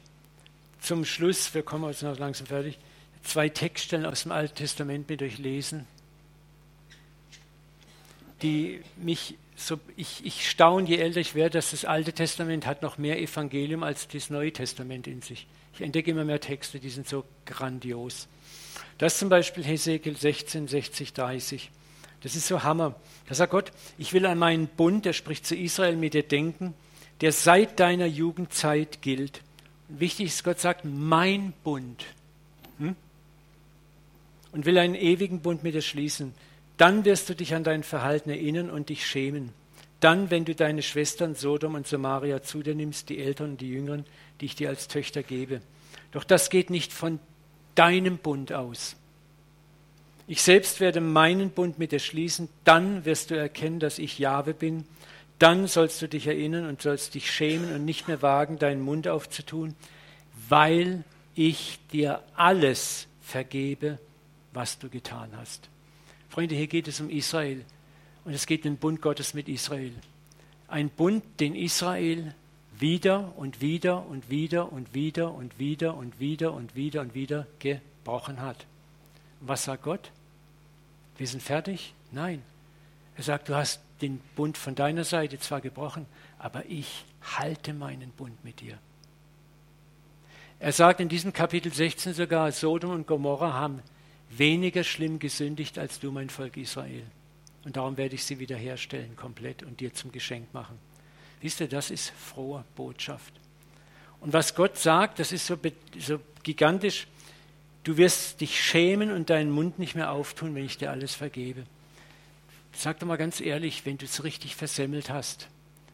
zum Schluss, wir kommen jetzt noch langsam fertig, zwei Textstellen aus dem Alten Testament mit euch lesen, die mich so, ich, ich staune, je älter ich werde, dass das Alte Testament hat noch mehr Evangelium als das Neue Testament in sich. Ich entdecke immer mehr Texte, die sind so grandios. Das zum Beispiel Hesekiel 16, 60, 30. Das ist so Hammer. Da sagt Gott, ich will an meinen Bund, der spricht zu Israel, mit dir denken, der seit deiner Jugendzeit gilt. Und wichtig ist, Gott sagt, mein Bund. Hm? Und will einen ewigen Bund mit dir schließen. Dann wirst du dich an dein Verhalten erinnern und dich schämen. Dann, wenn du deine Schwestern Sodom und Samaria zu dir nimmst, die Älteren und die Jüngeren, die ich dir als Töchter gebe. Doch das geht nicht von deinem Bund aus. Ich selbst werde meinen Bund mit dir schließen, dann wirst du erkennen, dass ich Jahwe bin. Dann sollst du dich erinnern und sollst dich schämen und nicht mehr wagen, deinen Mund aufzutun, weil ich dir alles vergebe, was du getan hast. Freunde, hier geht es um Israel und es geht um den Bund Gottes mit Israel. Ein Bund, den Israel wieder und wieder und wieder und wieder und wieder und wieder und wieder und wieder gebrochen hat. Was sagt Gott? Wir sind fertig? Nein. Er sagt, du hast den Bund von deiner Seite zwar gebrochen, aber ich halte meinen Bund mit dir. Er sagt in diesem Kapitel 16 sogar, Sodom und Gomorra haben weniger schlimm gesündigt als du, mein Volk Israel. Und darum werde ich sie wiederherstellen komplett und dir zum Geschenk machen. Wisst ihr, das ist frohe Botschaft. Und was Gott sagt, das ist so, so gigantisch. Du wirst dich schämen und deinen Mund nicht mehr auftun, wenn ich dir alles vergebe. Sag doch mal ganz ehrlich, wenn du es richtig versemmelt hast.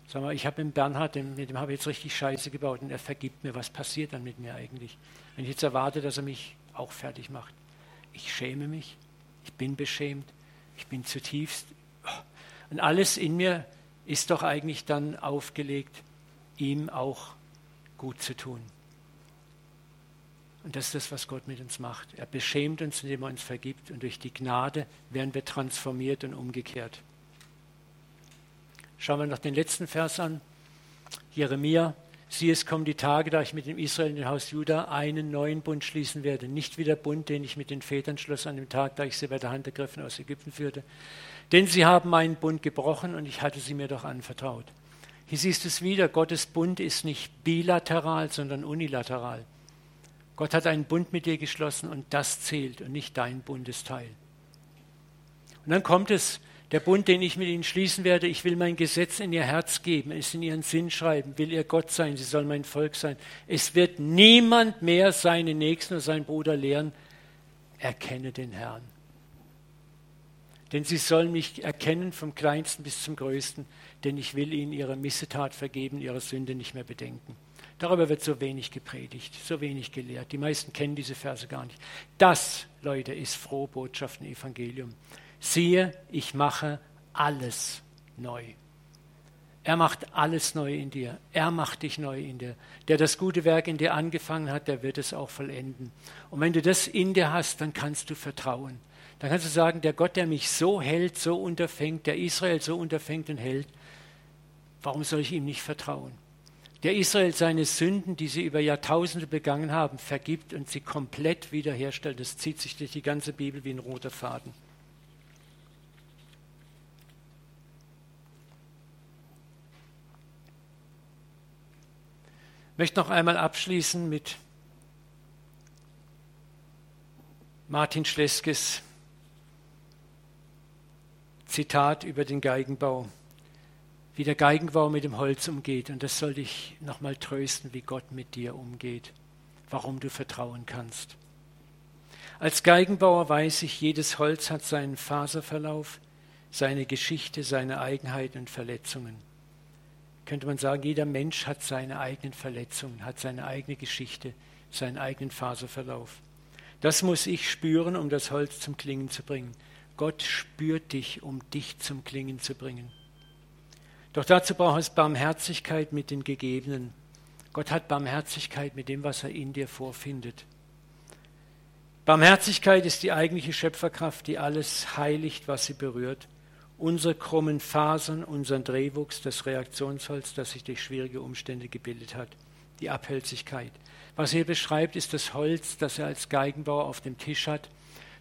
Sag mal, ich habe mit Bernhard, mit dem habe ich jetzt richtig Scheiße gebaut und er vergibt mir. Was passiert dann mit mir eigentlich? Wenn ich jetzt erwarte, dass er mich auch fertig macht ich schäme mich, ich bin beschämt, ich bin zutiefst. Und alles in mir ist doch eigentlich dann aufgelegt, ihm auch gut zu tun. Und das ist das, was Gott mit uns macht. Er beschämt uns, indem er uns vergibt. Und durch die Gnade werden wir transformiert und umgekehrt. Schauen wir noch den letzten Vers an. Jeremia Sieh, es kommen die Tage, da ich mit dem Israel in dem Haus Juda einen neuen Bund schließen werde. Nicht wie der Bund, den ich mit den Vätern schloss an dem Tag, da ich sie bei der Hand ergriffen aus Ägypten führte. Denn sie haben meinen Bund gebrochen und ich hatte sie mir doch anvertraut. Hier siehst du es wieder, Gottes Bund ist nicht bilateral, sondern unilateral. Gott hat einen Bund mit dir geschlossen und das zählt und nicht dein Bundesteil. Und dann kommt es, der Bund, den ich mit ihnen schließen werde, ich will mein Gesetz in ihr Herz geben, es in ihren Sinn schreiben, will ihr Gott sein, sie soll mein Volk sein. Es wird niemand mehr seinen Nächsten oder seinen Bruder lehren, erkenne den Herrn. Denn sie sollen mich erkennen vom kleinsten bis zum größten, denn ich will ihnen ihre Missetat vergeben, ihre Sünde nicht mehr bedenken. Darüber wird so wenig gepredigt, so wenig gelehrt. Die meisten kennen diese Verse gar nicht. Das, Leute, ist frohe Botschaft im Evangelium. Siehe, ich mache alles neu. Er macht alles neu in dir. Er macht dich neu in dir. Der das gute Werk in dir angefangen hat, der wird es auch vollenden. Und wenn du das in dir hast, dann kannst du vertrauen. Dann kannst du sagen, der Gott, der mich so hält, so unterfängt, der Israel so unterfängt und hält, warum soll ich ihm nicht vertrauen? Der Israel seine Sünden, die sie über Jahrtausende begangen haben, vergibt und sie komplett wiederherstellt. Das zieht sich durch die ganze Bibel wie ein roter Faden. Ich möchte noch einmal abschließen mit Martin Schleskes Zitat über den Geigenbau, wie der Geigenbau mit dem Holz umgeht. Und das soll dich nochmal trösten, wie Gott mit dir umgeht, warum du vertrauen kannst. Als Geigenbauer weiß ich, jedes Holz hat seinen Faserverlauf, seine Geschichte, seine Eigenheiten und Verletzungen. Könnte man sagen, jeder Mensch hat seine eigenen Verletzungen, hat seine eigene Geschichte, seinen eigenen Faserverlauf. Das muss ich spüren, um das Holz zum Klingen zu bringen. Gott spürt dich, um dich zum Klingen zu bringen. Doch dazu braucht es Barmherzigkeit mit den Gegebenen. Gott hat Barmherzigkeit mit dem, was er in dir vorfindet. Barmherzigkeit ist die eigentliche Schöpferkraft, die alles heiligt, was sie berührt. Unsere krummen Fasern, unseren Drehwuchs, das Reaktionsholz, das sich durch schwierige Umstände gebildet hat, die Abhältigkeit. Was er beschreibt, ist das Holz, das er als Geigenbauer auf dem Tisch hat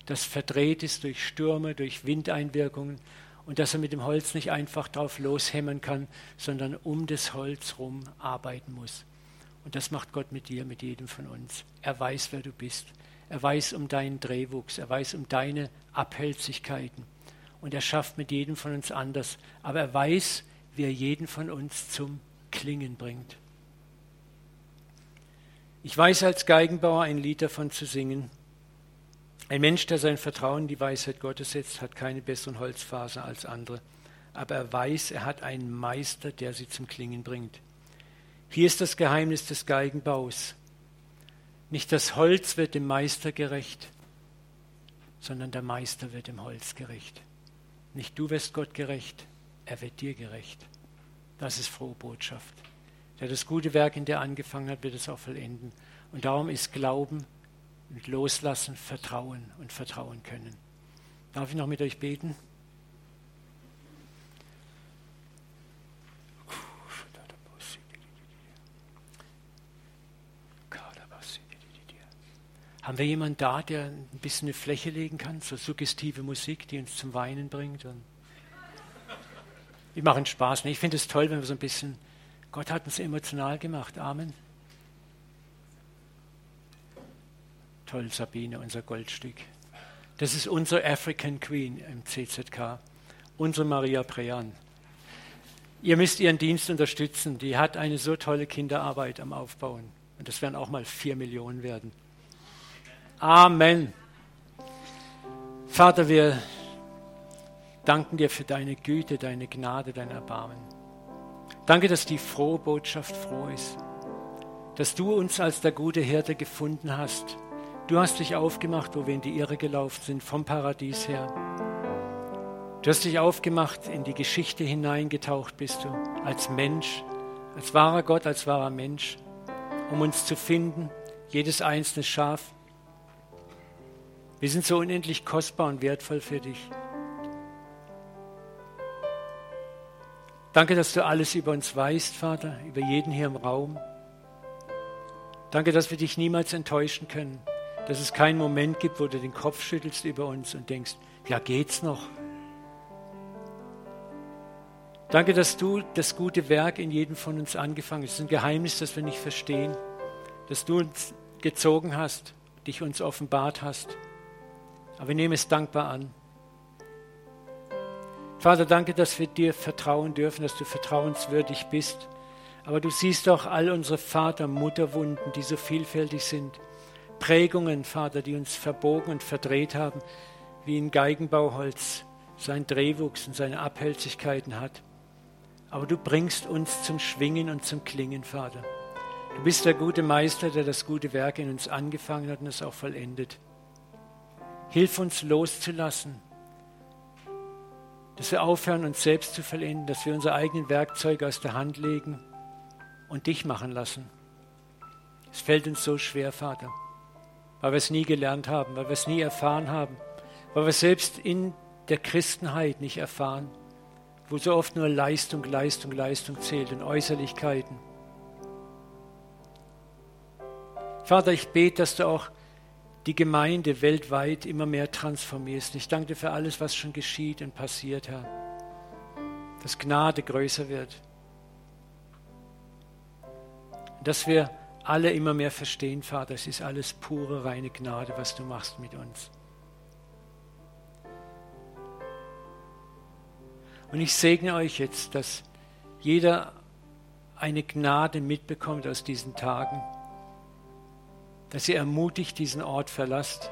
das verdreht ist durch Stürme, durch Windeinwirkungen und dass er mit dem Holz nicht einfach drauf loshämmern kann, sondern um das Holz rum arbeiten muss. Und das macht Gott mit dir, mit jedem von uns. Er weiß, wer du bist. Er weiß um deinen Drehwuchs. Er weiß um deine Abhältigkeiten. Und er schafft mit jedem von uns anders. Aber er weiß, wie er jeden von uns zum Klingen bringt. Ich weiß als Geigenbauer ein Lied davon zu singen. Ein Mensch, der sein Vertrauen in die Weisheit Gottes setzt, hat keine besseren Holzfaser als andere. Aber er weiß, er hat einen Meister, der sie zum Klingen bringt. Hier ist das Geheimnis des Geigenbaus. Nicht das Holz wird dem Meister gerecht, sondern der Meister wird dem Holz gerecht. Nicht du wirst Gott gerecht, er wird dir gerecht. Das ist frohe Botschaft. Der das gute Werk in dir angefangen hat, wird es auch vollenden. Und darum ist Glauben mit Loslassen vertrauen und vertrauen können. Darf ich noch mit euch beten? Haben wir jemanden da, der ein bisschen eine Fläche legen kann, so suggestive Musik, die uns zum Weinen bringt? Und wir machen Spaß. Ich finde es toll, wenn wir so ein bisschen, Gott hat uns emotional gemacht. Amen. Toll, Sabine, unser Goldstück. Das ist unsere African Queen im CZK, unsere Maria Prean. Ihr müsst ihren Dienst unterstützen. Die hat eine so tolle Kinderarbeit am Aufbauen. Und das werden auch mal vier Millionen werden. Amen. Vater, wir danken dir für deine Güte, deine Gnade, dein Erbarmen. Danke, dass die frohe Botschaft froh ist. Dass du uns als der gute Hirte gefunden hast Du hast dich aufgemacht, wo wir in die Irre gelaufen sind, vom Paradies her. Du hast dich aufgemacht, in die Geschichte hineingetaucht bist du, als Mensch, als wahrer Gott, als wahrer Mensch, um uns zu finden, jedes einzelne Schaf. Wir sind so unendlich kostbar und wertvoll für dich. Danke, dass du alles über uns weißt, Vater, über jeden hier im Raum. Danke, dass wir dich niemals enttäuschen können dass es keinen Moment gibt, wo du den Kopf schüttelst über uns und denkst, ja geht's noch. Danke, dass du das gute Werk in jedem von uns angefangen hast. Es ist ein Geheimnis, das wir nicht verstehen. Dass du uns gezogen hast, dich uns offenbart hast. Aber wir nehmen es dankbar an. Vater, danke, dass wir dir vertrauen dürfen, dass du vertrauenswürdig bist. Aber du siehst doch all unsere Vater, Mutterwunden, die so vielfältig sind. Prägungen, Vater, die uns verbogen und verdreht haben, wie ein Geigenbauholz seinen Drehwuchs und seine Abhältigkeiten hat. Aber du bringst uns zum Schwingen und zum Klingen, Vater. Du bist der gute Meister, der das gute Werk in uns angefangen hat und es auch vollendet. Hilf uns loszulassen, dass wir aufhören, uns selbst zu vollenden, dass wir unsere eigenen Werkzeuge aus der Hand legen und dich machen lassen. Es fällt uns so schwer, Vater, weil wir es nie gelernt haben, weil wir es nie erfahren haben, weil wir selbst in der Christenheit nicht erfahren, wo so oft nur Leistung, Leistung, Leistung zählt und Äußerlichkeiten. Vater, ich bete, dass du auch die Gemeinde weltweit immer mehr transformierst. Ich danke dir für alles, was schon geschieht und passiert, Herr. Dass Gnade größer wird. Dass wir alle immer mehr verstehen, Vater, es ist alles pure, reine Gnade, was du machst mit uns. Und ich segne euch jetzt, dass jeder eine Gnade mitbekommt aus diesen Tagen dass ihr ermutigt diesen Ort verlasst.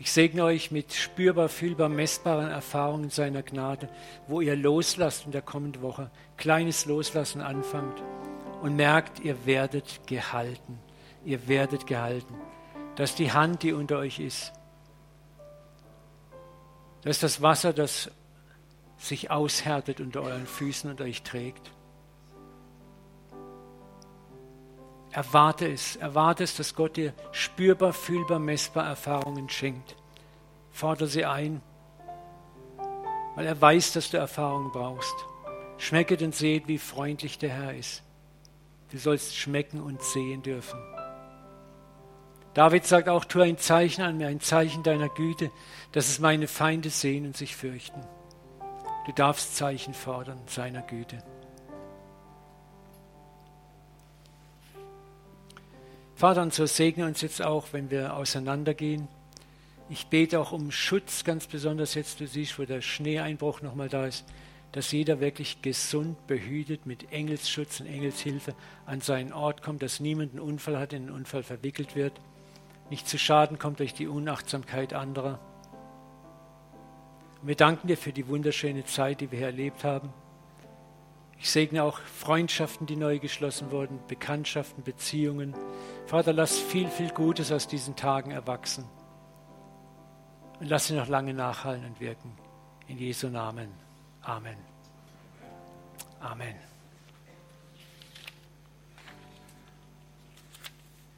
Ich segne euch mit spürbar, fühlbar, messbaren Erfahrungen seiner Gnade, wo ihr loslasst in der kommenden Woche, kleines Loslassen anfangt und merkt, ihr werdet gehalten. Ihr werdet gehalten. Das ist die Hand, die unter euch ist. Das ist das Wasser, das sich aushärtet unter euren Füßen und euch trägt. Erwarte es, erwarte es, dass Gott dir spürbar, fühlbar, messbar Erfahrungen schenkt. Fordere sie ein, weil er weiß, dass du Erfahrungen brauchst. Schmecket und seht, wie freundlich der Herr ist. Du sollst schmecken und sehen dürfen. David sagt auch, tu ein Zeichen an mir, ein Zeichen deiner Güte, dass es meine Feinde sehen und sich fürchten. Du darfst Zeichen fordern seiner Güte. Vater, und so segne uns jetzt auch, wenn wir auseinandergehen. Ich bete auch um Schutz, ganz besonders jetzt, du siehst, wo der Schneeeinbruch nochmal da ist, dass jeder wirklich gesund, behütet, mit Engelsschutz und Engelshilfe an seinen Ort kommt, dass niemand einen Unfall hat, in einen Unfall verwickelt wird, nicht zu Schaden kommt durch die Unachtsamkeit anderer. Wir danken dir für die wunderschöne Zeit, die wir hier erlebt haben. Ich segne auch Freundschaften, die neu geschlossen wurden, Bekanntschaften, Beziehungen. Vater, lass viel, viel Gutes aus diesen Tagen erwachsen. Und lass sie noch lange nachhallen und wirken. In Jesu Namen. Amen. Amen.